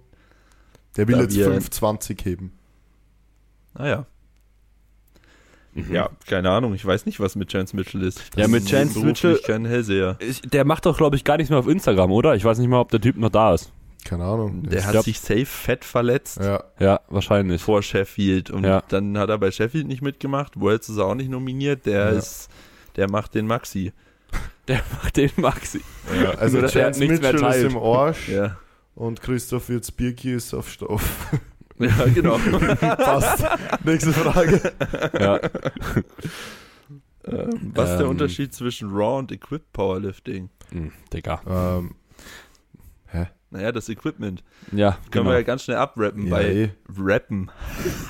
Speaker 2: Der will jetzt
Speaker 3: wir-
Speaker 2: 5,20 heben.
Speaker 3: Naja,
Speaker 1: Mhm.
Speaker 3: ja, keine Ahnung, ich weiß nicht, was mit Chance Mitchell ist.
Speaker 1: Ja, mit
Speaker 3: ist
Speaker 1: Chance Mitchell-
Speaker 3: kein Hellseher.
Speaker 1: Ich, der macht doch, glaube ich, gar nichts mehr auf Instagram, oder? Ich weiß nicht mal, ob der Typ noch da ist.
Speaker 2: Keine Ahnung.
Speaker 3: Der hat
Speaker 1: glaub-
Speaker 3: sich safe fett verletzt
Speaker 2: ja,
Speaker 1: Ja, wahrscheinlich.
Speaker 3: vor Sheffield und
Speaker 1: Ja.
Speaker 3: dann hat er bei Sheffield nicht mitgemacht. Worlds ist er auch nicht nominiert. Der
Speaker 2: Ja.
Speaker 3: ist, der macht den Maxi.
Speaker 1: Der macht den Maxi.
Speaker 2: ja. Also
Speaker 1: Nur, er
Speaker 2: Chance
Speaker 1: nichts mehr
Speaker 2: Mitchell ist im Arsch
Speaker 3: Ja,
Speaker 2: und Christoph Wirtz Birki ist auf Stoff.
Speaker 3: Ja genau.
Speaker 2: Passt. Nächste Frage.
Speaker 1: Ja.
Speaker 3: ähm, was ist der
Speaker 1: Ähm.
Speaker 3: Unterschied zwischen Raw und Equipped Powerlifting?
Speaker 1: Hm, Digga.
Speaker 2: ähm,
Speaker 3: Naja, das Equipment.
Speaker 1: Ja,
Speaker 3: Können
Speaker 1: genau.
Speaker 3: wir ja ganz schnell abrappen
Speaker 2: ja,
Speaker 3: bei. Rappen.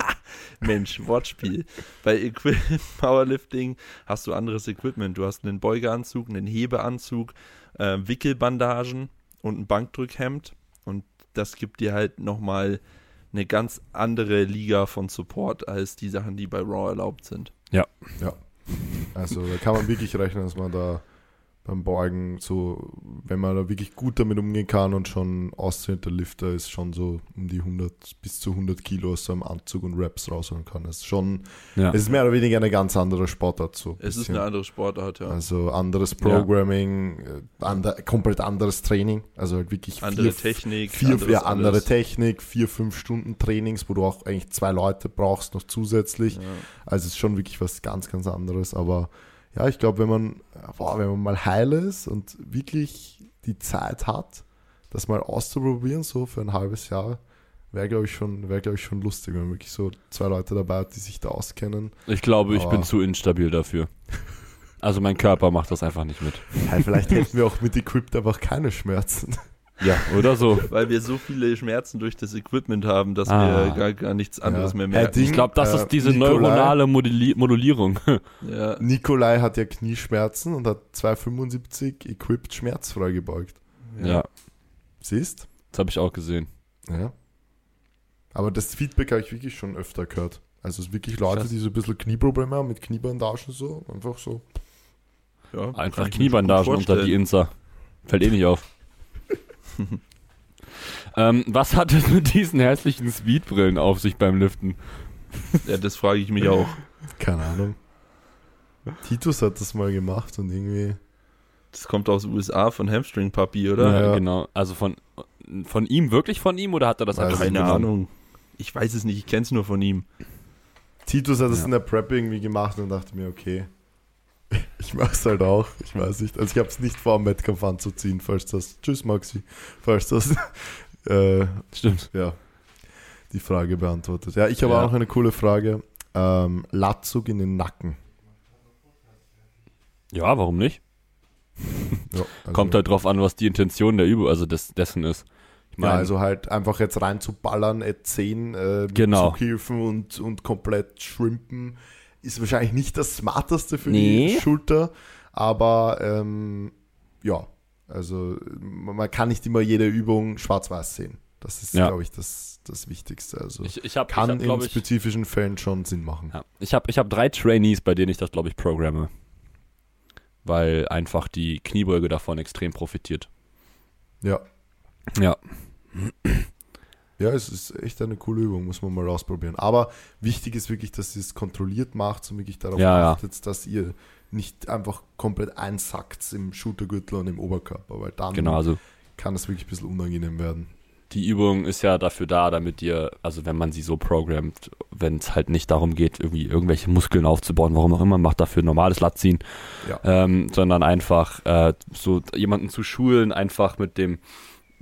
Speaker 3: Mensch, Wortspiel. Bei Equipment Powerlifting hast du anderes Equipment. Du hast einen Beugeanzug, einen Hebeanzug, äh, Wickelbandagen und ein Bankdrückhemd. Und das gibt dir halt nochmal eine ganz andere Liga von Support als die Sachen, die bei Raw erlaubt sind.
Speaker 2: Also da kann man wirklich rechnen, dass man da Beugen so, wenn man da wirklich gut damit umgehen kann und schon austrainierter Lifter ist, schon so um die 100 bis zu 100 Kilo aus so einem Anzug und Raps rausholen kann. Das ist schon,
Speaker 1: ja.
Speaker 2: es ist mehr oder weniger eine ganz andere Sportart so.
Speaker 3: Es ist
Speaker 2: bisschen.
Speaker 3: eine andere Sportart, ja.
Speaker 2: Also anderes Programming, äh, ander, komplett anderes Training, also halt wirklich
Speaker 3: andere
Speaker 2: vier,
Speaker 3: Technik,
Speaker 2: vier,
Speaker 3: anderes
Speaker 2: ja, andere
Speaker 3: alles.
Speaker 2: Technik, vier, fünf Stunden Trainings, wo du auch eigentlich zwei Leute brauchst noch zusätzlich.
Speaker 3: Ja.
Speaker 2: Also es ist schon wirklich was ganz, ganz anderes. Aber ja, ich glaube, wenn man, boah, wenn man mal heil ist und wirklich die Zeit hat, das mal auszuprobieren, so für ein halbes Jahr, wäre, glaube ich, schon, wäre, glaube ich, schon lustig, wenn man wirklich so zwei Leute dabei hat, die sich da auskennen.
Speaker 1: Ich glaube, ich bin zu instabil dafür. Also mein Körper macht das einfach nicht mit.
Speaker 2: Ja, vielleicht hätten wir auch mit Equipped einfach keine Schmerzen.
Speaker 1: Ja, oder so.
Speaker 3: Weil wir so viele Schmerzen durch das Equipment haben, dass
Speaker 1: Ah.
Speaker 3: wir gar, gar nichts anderes
Speaker 2: Ja.
Speaker 3: mehr merken.
Speaker 2: Ding-
Speaker 1: Ich glaube, das
Speaker 2: Äh,
Speaker 1: ist diese
Speaker 2: Nikolai-
Speaker 1: neuronale Moduli Modulierung.
Speaker 3: Ja.
Speaker 2: Nikolai hat ja Knieschmerzen und hat 275 Equipped schmerzfrei gebeugt.
Speaker 1: Ja,
Speaker 2: Siehst?
Speaker 1: das habe ich auch gesehen.
Speaker 2: Ja. Aber das Feedback habe ich wirklich schon öfter gehört. Also es ist wirklich Leute, die so ein bisschen Knieprobleme haben mit Kniebandagen so. Einfach so.
Speaker 3: Ja,
Speaker 1: Einfach Kniebandagen unter die. Insa. Fällt eh nicht auf. ähm, was hat es mit diesen hässlichen Speedbrillen auf sich beim Liften?
Speaker 3: Ja, das frage ich mich auch.
Speaker 2: Keine Ahnung. Titus hat das mal gemacht und irgendwie.
Speaker 3: Das kommt aus den USA von Hamstring Puppy, oder?
Speaker 2: Ja, ja.
Speaker 1: Genau. Also von, von ihm, wirklich von ihm oder hat er das einfach
Speaker 3: Keine
Speaker 1: genommen?
Speaker 3: Ahnung. Ich weiß es nicht, ich kenne es nur von ihm.
Speaker 2: Titus hat es
Speaker 1: Ja.
Speaker 2: in der Prep irgendwie gemacht und dachte mir, okay. Ich mach's halt auch. Ich weiß nicht. Also ich habe es nicht vor, am Wettkampf anzuziehen, falls das. Tschüss, Maxi. Falls das. Äh,
Speaker 1: Stimmt.
Speaker 2: ja. Die Frage beantwortet. Ja, ich habe
Speaker 1: Ja.
Speaker 2: auch noch eine coole Frage. Ähm, Latzug in den Nacken.
Speaker 1: Ja, warum nicht?
Speaker 2: Ja, also,
Speaker 1: Kommt halt drauf an, was die Intention der Übung, also des, dessen ist. Ich
Speaker 2: ja,
Speaker 1: meine,
Speaker 2: also halt einfach jetzt reinzuballern, at 10 äh,
Speaker 1: Genau.
Speaker 2: Zughilfen und, und komplett shrimpen, ist wahrscheinlich nicht das Smarteste für
Speaker 1: Nee.
Speaker 2: die Schulter, aber ähm, ja, also man kann nicht immer jede Übung schwarz-weiß sehen. Das ist,
Speaker 1: Ja.
Speaker 2: glaube ich, das, das Wichtigste. Also
Speaker 1: ich, ich habe,
Speaker 2: kann
Speaker 1: hab,
Speaker 2: in
Speaker 1: ich,
Speaker 2: spezifischen Fällen schon Sinn machen.
Speaker 1: ja, ich habe ich hab drei Trainees, bei denen ich das, glaube ich, programme. Weil einfach die Kniebeuge davon extrem profitiert.
Speaker 2: Ja.
Speaker 1: Ja.
Speaker 2: Ja, es ist echt eine coole Übung, muss man mal ausprobieren. Aber wichtig ist wirklich, dass ihr es kontrolliert macht und wirklich darauf
Speaker 1: Ja, ja.
Speaker 2: achtet, dass ihr nicht einfach komplett einsackt im Schultergürtel und im Oberkörper, weil dann
Speaker 1: Genau, also
Speaker 2: kann es wirklich ein bisschen unangenehm werden.
Speaker 1: die Übung ist ja dafür da, damit ihr, also wenn man sie so programmt, wenn es halt nicht darum geht, irgendwie irgendwelche Muskeln aufzubauen, warum auch immer, macht dafür normales Latziehen,
Speaker 2: Ja.
Speaker 1: ähm, sondern einfach äh, so jemanden zu schulen, einfach mit dem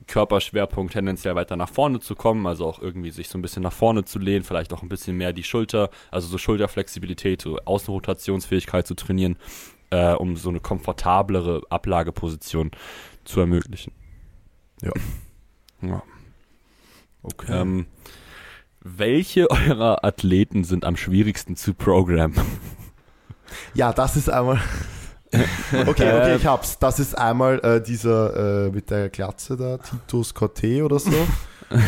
Speaker 1: Körperschwerpunkt tendenziell weiter nach vorne zu kommen, also auch irgendwie sich so ein bisschen nach vorne zu lehnen, vielleicht auch ein bisschen mehr die Schulter, also so Schulterflexibilität, so Außenrotationsfähigkeit zu trainieren, äh, um so eine komfortablere Ablageposition zu ermöglichen.
Speaker 2: Ja.
Speaker 1: Ja.
Speaker 2: Okay.
Speaker 1: Ähm, welche eurer Athleten sind am schwierigsten zu programmen?
Speaker 2: ja, das ist einmal. okay, okay, ich hab's. Das ist einmal äh, dieser äh, mit der Glatze da, Titus Corte oder so.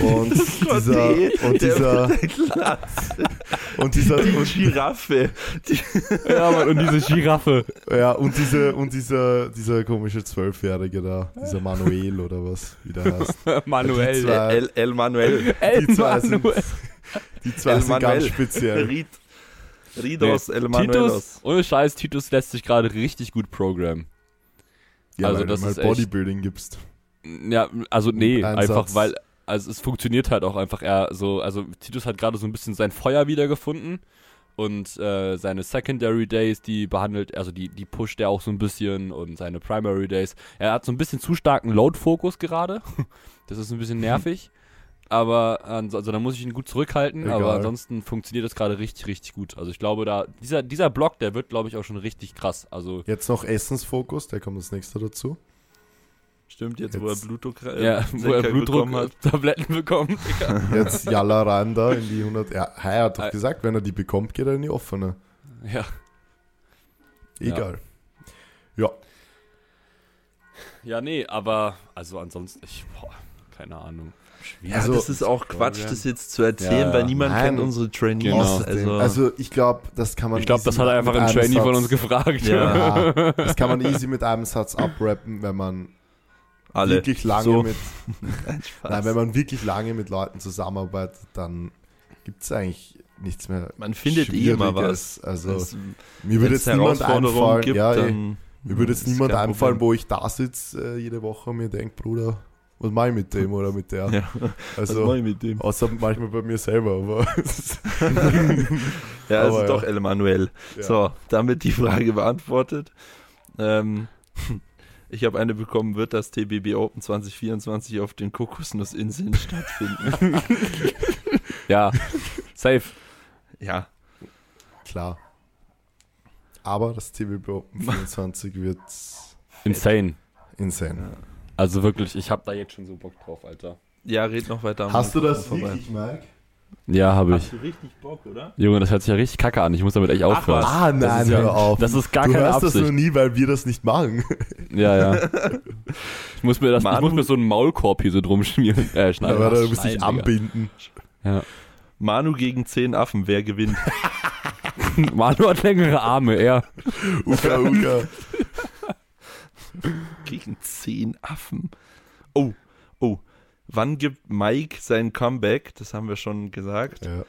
Speaker 2: Und dieser, und dieser, und dieser,
Speaker 3: Die
Speaker 2: und,
Speaker 3: Giraffe. Die,
Speaker 1: ja, Mann, und diese Giraffe.
Speaker 2: ja, und diese, und dieser, dieser komische Zwölfjährige da, dieser Manuel oder was, wie der heißt.
Speaker 1: Manuel.
Speaker 2: zwei-
Speaker 3: El, El Manuel.
Speaker 1: El
Speaker 2: die zwei sind-
Speaker 1: Manuel.
Speaker 2: Die zwei
Speaker 3: El
Speaker 2: sind
Speaker 3: Manuel.
Speaker 2: ganz speziell.
Speaker 3: Rid, Ridos, Manuelos.
Speaker 1: Titus, ohne Scheiß, Titus lässt sich gerade richtig gut programmen.
Speaker 2: Ja,
Speaker 1: Also
Speaker 2: weil
Speaker 1: das
Speaker 2: du mal
Speaker 1: ist echt-
Speaker 2: Bodybuilding gibst.
Speaker 1: Ja, also nee,
Speaker 2: Einsatz.
Speaker 1: einfach weil, also es funktioniert halt auch einfach eher so, also Titus hat gerade so ein bisschen sein Feuer wiedergefunden und äh, seine Secondary Days, die behandelt, also die, die pusht er auch so ein bisschen und seine Primary Days. Er hat so ein bisschen zu starken Load-Fokus gerade. Das ist ein bisschen nervig. Aber also da muss ich ihn gut zurückhalten,
Speaker 2: Egal.
Speaker 1: aber ansonsten funktioniert das gerade richtig, richtig gut. Also ich glaube, da, dieser, dieser Block, der wird, glaube ich, auch schon richtig krass. Also
Speaker 2: Jetzt noch Essensfokus, der kommt als nächster dazu.
Speaker 3: Stimmt, jetzt, wo er
Speaker 2: Jetzt-
Speaker 3: Blutdruck
Speaker 1: ja, wo er Blutdruck-Tabletten bekommt. Digga.
Speaker 2: Jetzt Jalla rein da in die 100. Ja, er hat doch
Speaker 1: Äh.
Speaker 2: gesagt, wenn er die bekommt, geht er in die offene.
Speaker 1: ja.
Speaker 2: Egal. Ja.
Speaker 1: Ja, nee, aber also ansonsten, ich, boah, keine Ahnung. Schwierig.
Speaker 3: Ja,
Speaker 2: Also-
Speaker 3: das ist auch Quatsch, das jetzt zu erzählen,
Speaker 1: Ja,
Speaker 3: weil niemand
Speaker 2: nein.
Speaker 3: kennt unsere Trainees.
Speaker 1: Genau.
Speaker 3: Also,
Speaker 2: also, ich glaube, das kann man.
Speaker 1: ich glaube, das hat er einfach ein Trainee von
Speaker 2: Satz-
Speaker 1: uns gefragt.
Speaker 3: Ja.
Speaker 2: Ja, das kann man easy mit einem Satz abrappen, wenn man
Speaker 3: alle.
Speaker 2: wirklich lange
Speaker 3: So.
Speaker 2: mit.
Speaker 3: Nein,
Speaker 2: wenn man wirklich lange mit Leuten zusammenarbeitet, dann gibt es eigentlich nichts mehr.
Speaker 3: Man findet eh immer was.
Speaker 2: Also
Speaker 3: Es-
Speaker 2: mir würde jetzt niemand einfallen.
Speaker 3: gibt,
Speaker 2: ja,
Speaker 3: dann
Speaker 2: Mir würde jetzt niemand einfallen, wo ich da sitze äh, jede Woche und mir denke, Bruder, was mache ich mit dem oder mit der?
Speaker 3: Ja, was
Speaker 2: also,
Speaker 3: mach ich mit dem?
Speaker 2: außer manchmal bei mir selber, aber.
Speaker 3: Ja, also
Speaker 2: Aber
Speaker 3: doch
Speaker 2: ja.
Speaker 3: El Manuel.
Speaker 2: ja.
Speaker 3: So, damit die Frage beantwortet. Ähm, ich habe eine bekommen, wird das TBB Open 2024 auf den Kokosnussinseln stattfinden?
Speaker 1: ja, safe.
Speaker 3: ja,
Speaker 2: Klar. Aber das TVB Open 24 wird
Speaker 1: Insane.
Speaker 2: insane.
Speaker 1: Also wirklich, ich habe da jetzt schon so Bock drauf, Alter.
Speaker 3: ja, red noch weiter. am
Speaker 2: Hast du das
Speaker 3: vorbei.
Speaker 2: wirklich, Mike?
Speaker 1: Ja, habe ich.
Speaker 3: Hast du richtig Bock, oder?
Speaker 1: Junge, das hört sich ja richtig kacke an. Ich muss damit echt aufhören.
Speaker 3: was?
Speaker 2: Ah,
Speaker 1: Das
Speaker 2: nein,
Speaker 1: ist ja-
Speaker 2: hör auf.
Speaker 1: Das ist gar
Speaker 2: du
Speaker 1: keine
Speaker 2: hörst das nur
Speaker 1: Absicht.
Speaker 2: nie, weil wir das nicht machen.
Speaker 1: Ja, ja. Ich muss mir das, ich
Speaker 3: Manu-
Speaker 1: muss mir so einen Maulkorb hier so drum schmieren. Äh, schneiden.
Speaker 2: Aber da
Speaker 1: Ach,
Speaker 2: musst du dich anbinden.
Speaker 1: Ja.
Speaker 3: Manu gegen zehn Affen, wer gewinnt?
Speaker 1: Manu hat längere Arme, er.
Speaker 2: Uka, Uka.
Speaker 3: gegen zehn Affen. Oh, oh. Wann gibt Mike sein Comeback? Das haben wir schon gesagt.
Speaker 2: Ja.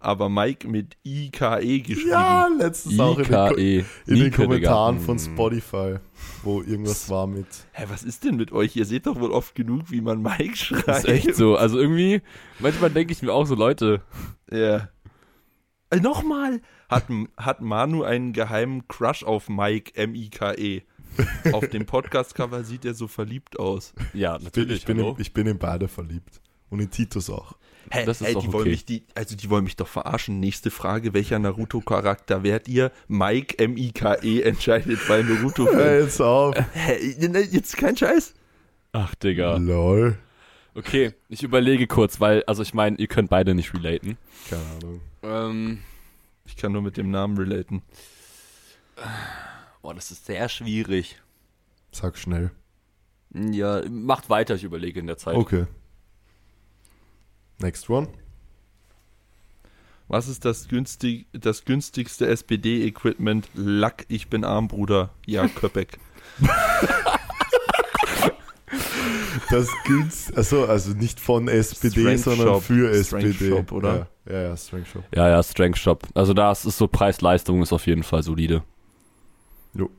Speaker 3: Aber Mike mit IKE geschrieben.
Speaker 2: ja, letztens auch in den, Ko-
Speaker 1: IKE.
Speaker 2: in den Kommentaren von
Speaker 1: Mm.
Speaker 2: Spotify, wo irgendwas war mit.
Speaker 3: Hä, was ist denn mit euch? Ihr seht doch wohl oft genug, wie man Mike schreibt.
Speaker 1: Das ist echt so. Also irgendwie, manchmal denke ich mir auch so, Leute,
Speaker 3: Ja. Äh, Nochmal! Hat, hat Manu einen geheimen Crush auf Mike, M-I-K-E? Auf dem Podcast-Cover sieht er so verliebt aus.
Speaker 1: ja,
Speaker 2: Ich bin,
Speaker 1: natürlich.
Speaker 2: ich, bin in, ich bin in beide verliebt. Und in Titus auch.
Speaker 3: Hä,
Speaker 1: Das ist
Speaker 3: hä, die wollen
Speaker 1: okay.
Speaker 3: mich die, also die wollen mich doch verarschen. Nächste Frage, welcher Naruto-Charakter wärt ihr? Mike, M-I-K-E, E, entscheidet bei naruto
Speaker 2: Hey, jetzt auf.
Speaker 3: Hä, ne, jetzt kein Scheiß?
Speaker 1: Ach, Digga.
Speaker 2: Lol.
Speaker 1: Okay, ich überlege kurz, weil, also ich meine, ihr könnt beide nicht relaten.
Speaker 2: Keine Ahnung.
Speaker 1: Ähm,
Speaker 3: Ich kann nur mit dem Namen relaten.
Speaker 1: Boah, das ist sehr schwierig.
Speaker 2: Sag schnell.
Speaker 1: Ja, macht weiter, ich überlege in der Zeit.
Speaker 2: Okay. Next one.
Speaker 3: Was ist das, günstig, das günstigste SPD-Equipment? Lack, ich bin arm, Bruder. Ja, Köpek.
Speaker 2: Das günst, also, also nicht von SPD,
Speaker 3: Strength
Speaker 2: sondern
Speaker 3: Shop.
Speaker 2: für
Speaker 3: Strength
Speaker 2: SPD.
Speaker 3: Shop, oder?
Speaker 2: Ja, ja, ja Strength Shop.
Speaker 1: Ja, ja, Strength Shop. Also da ist es so Preis-Leistung ist auf jeden Fall solide.
Speaker 2: Jo.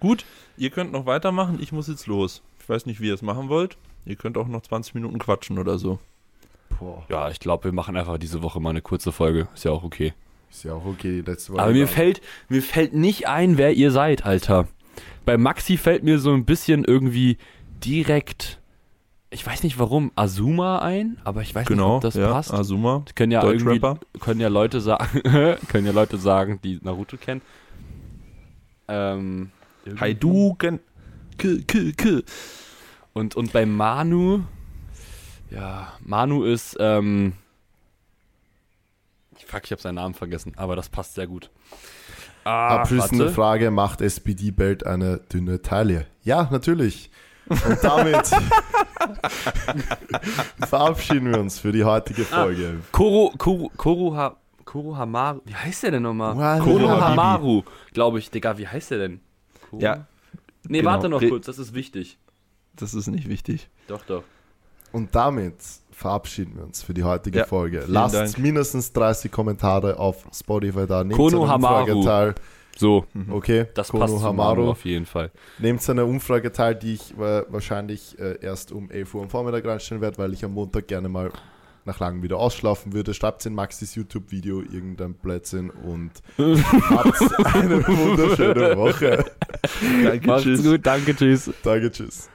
Speaker 3: Gut, ihr könnt noch weitermachen. Ich muss jetzt los. Ich weiß nicht, wie ihr es machen wollt. Ihr könnt auch noch 20 Minuten quatschen oder so.
Speaker 2: Boah.
Speaker 1: Ja, ich glaube, wir machen einfach diese Woche mal eine kurze Folge. Ist ja auch okay.
Speaker 2: Ist ja auch okay. Letzte Woche
Speaker 1: Aber mir fällt, mir fällt nicht ein, wer ihr seid, Alter. Bei Maxi fällt mir so ein bisschen irgendwie direkt, ich weiß nicht warum, Azuma ein, aber ich weiß nicht,
Speaker 3: Genau,
Speaker 1: ob das
Speaker 3: ja,
Speaker 1: passt.
Speaker 3: Azuma.
Speaker 1: können ja irgendwie, können ja Leute sagen, können ja Leute sagen, die Naruto kennen. Ähm,
Speaker 3: Haiduken. K, k, k.
Speaker 1: Und, und bei Manu, ja, Manu ist, ähm, fuck, ich habe seinen Namen vergessen, aber das passt sehr gut. Ah,
Speaker 2: Abschließende
Speaker 1: warte.
Speaker 2: Frage: Macht SPD-Belt eine dünne Taille? Ja, natürlich. Und damit verabschieden wir uns für die heutige Folge.
Speaker 1: Koro, Koro, Koro, ha, Koro Hamaru, wie heißt der denn nochmal? Koro. Hamaru, glaube ich, Digga, wie heißt der denn? Koro?
Speaker 3: Ja,
Speaker 1: Nee,
Speaker 3: genau.
Speaker 1: warte noch kurz, das ist wichtig.
Speaker 3: das ist nicht wichtig.
Speaker 1: Doch, doch.
Speaker 2: Und damit verabschieden wir uns für die heutige
Speaker 3: Ja,
Speaker 2: Folge. Lasst
Speaker 3: Dank.
Speaker 2: mindestens 30 Kommentare auf Spotify da. Nehmt
Speaker 1: Kono Hamaru.
Speaker 2: teil.
Speaker 1: So,
Speaker 2: Okay,
Speaker 1: das
Speaker 2: Kono
Speaker 1: passt
Speaker 2: Hamaru.
Speaker 1: auf jeden Fall.
Speaker 2: Nehmt der Umfrage teil, die ich wahrscheinlich äh, erst um 11 Uhr am Vormittag reinstellen werde, weil ich am Montag gerne mal nach langem wieder ausschlafen würde. Schreibt in Maxis YouTube-Video irgendein Blödsinn und habt eine wunderschöne Woche.
Speaker 3: Danke,
Speaker 1: Macht's
Speaker 3: tschüss.
Speaker 1: gut, danke, tschüss.
Speaker 2: Danke, tschüss.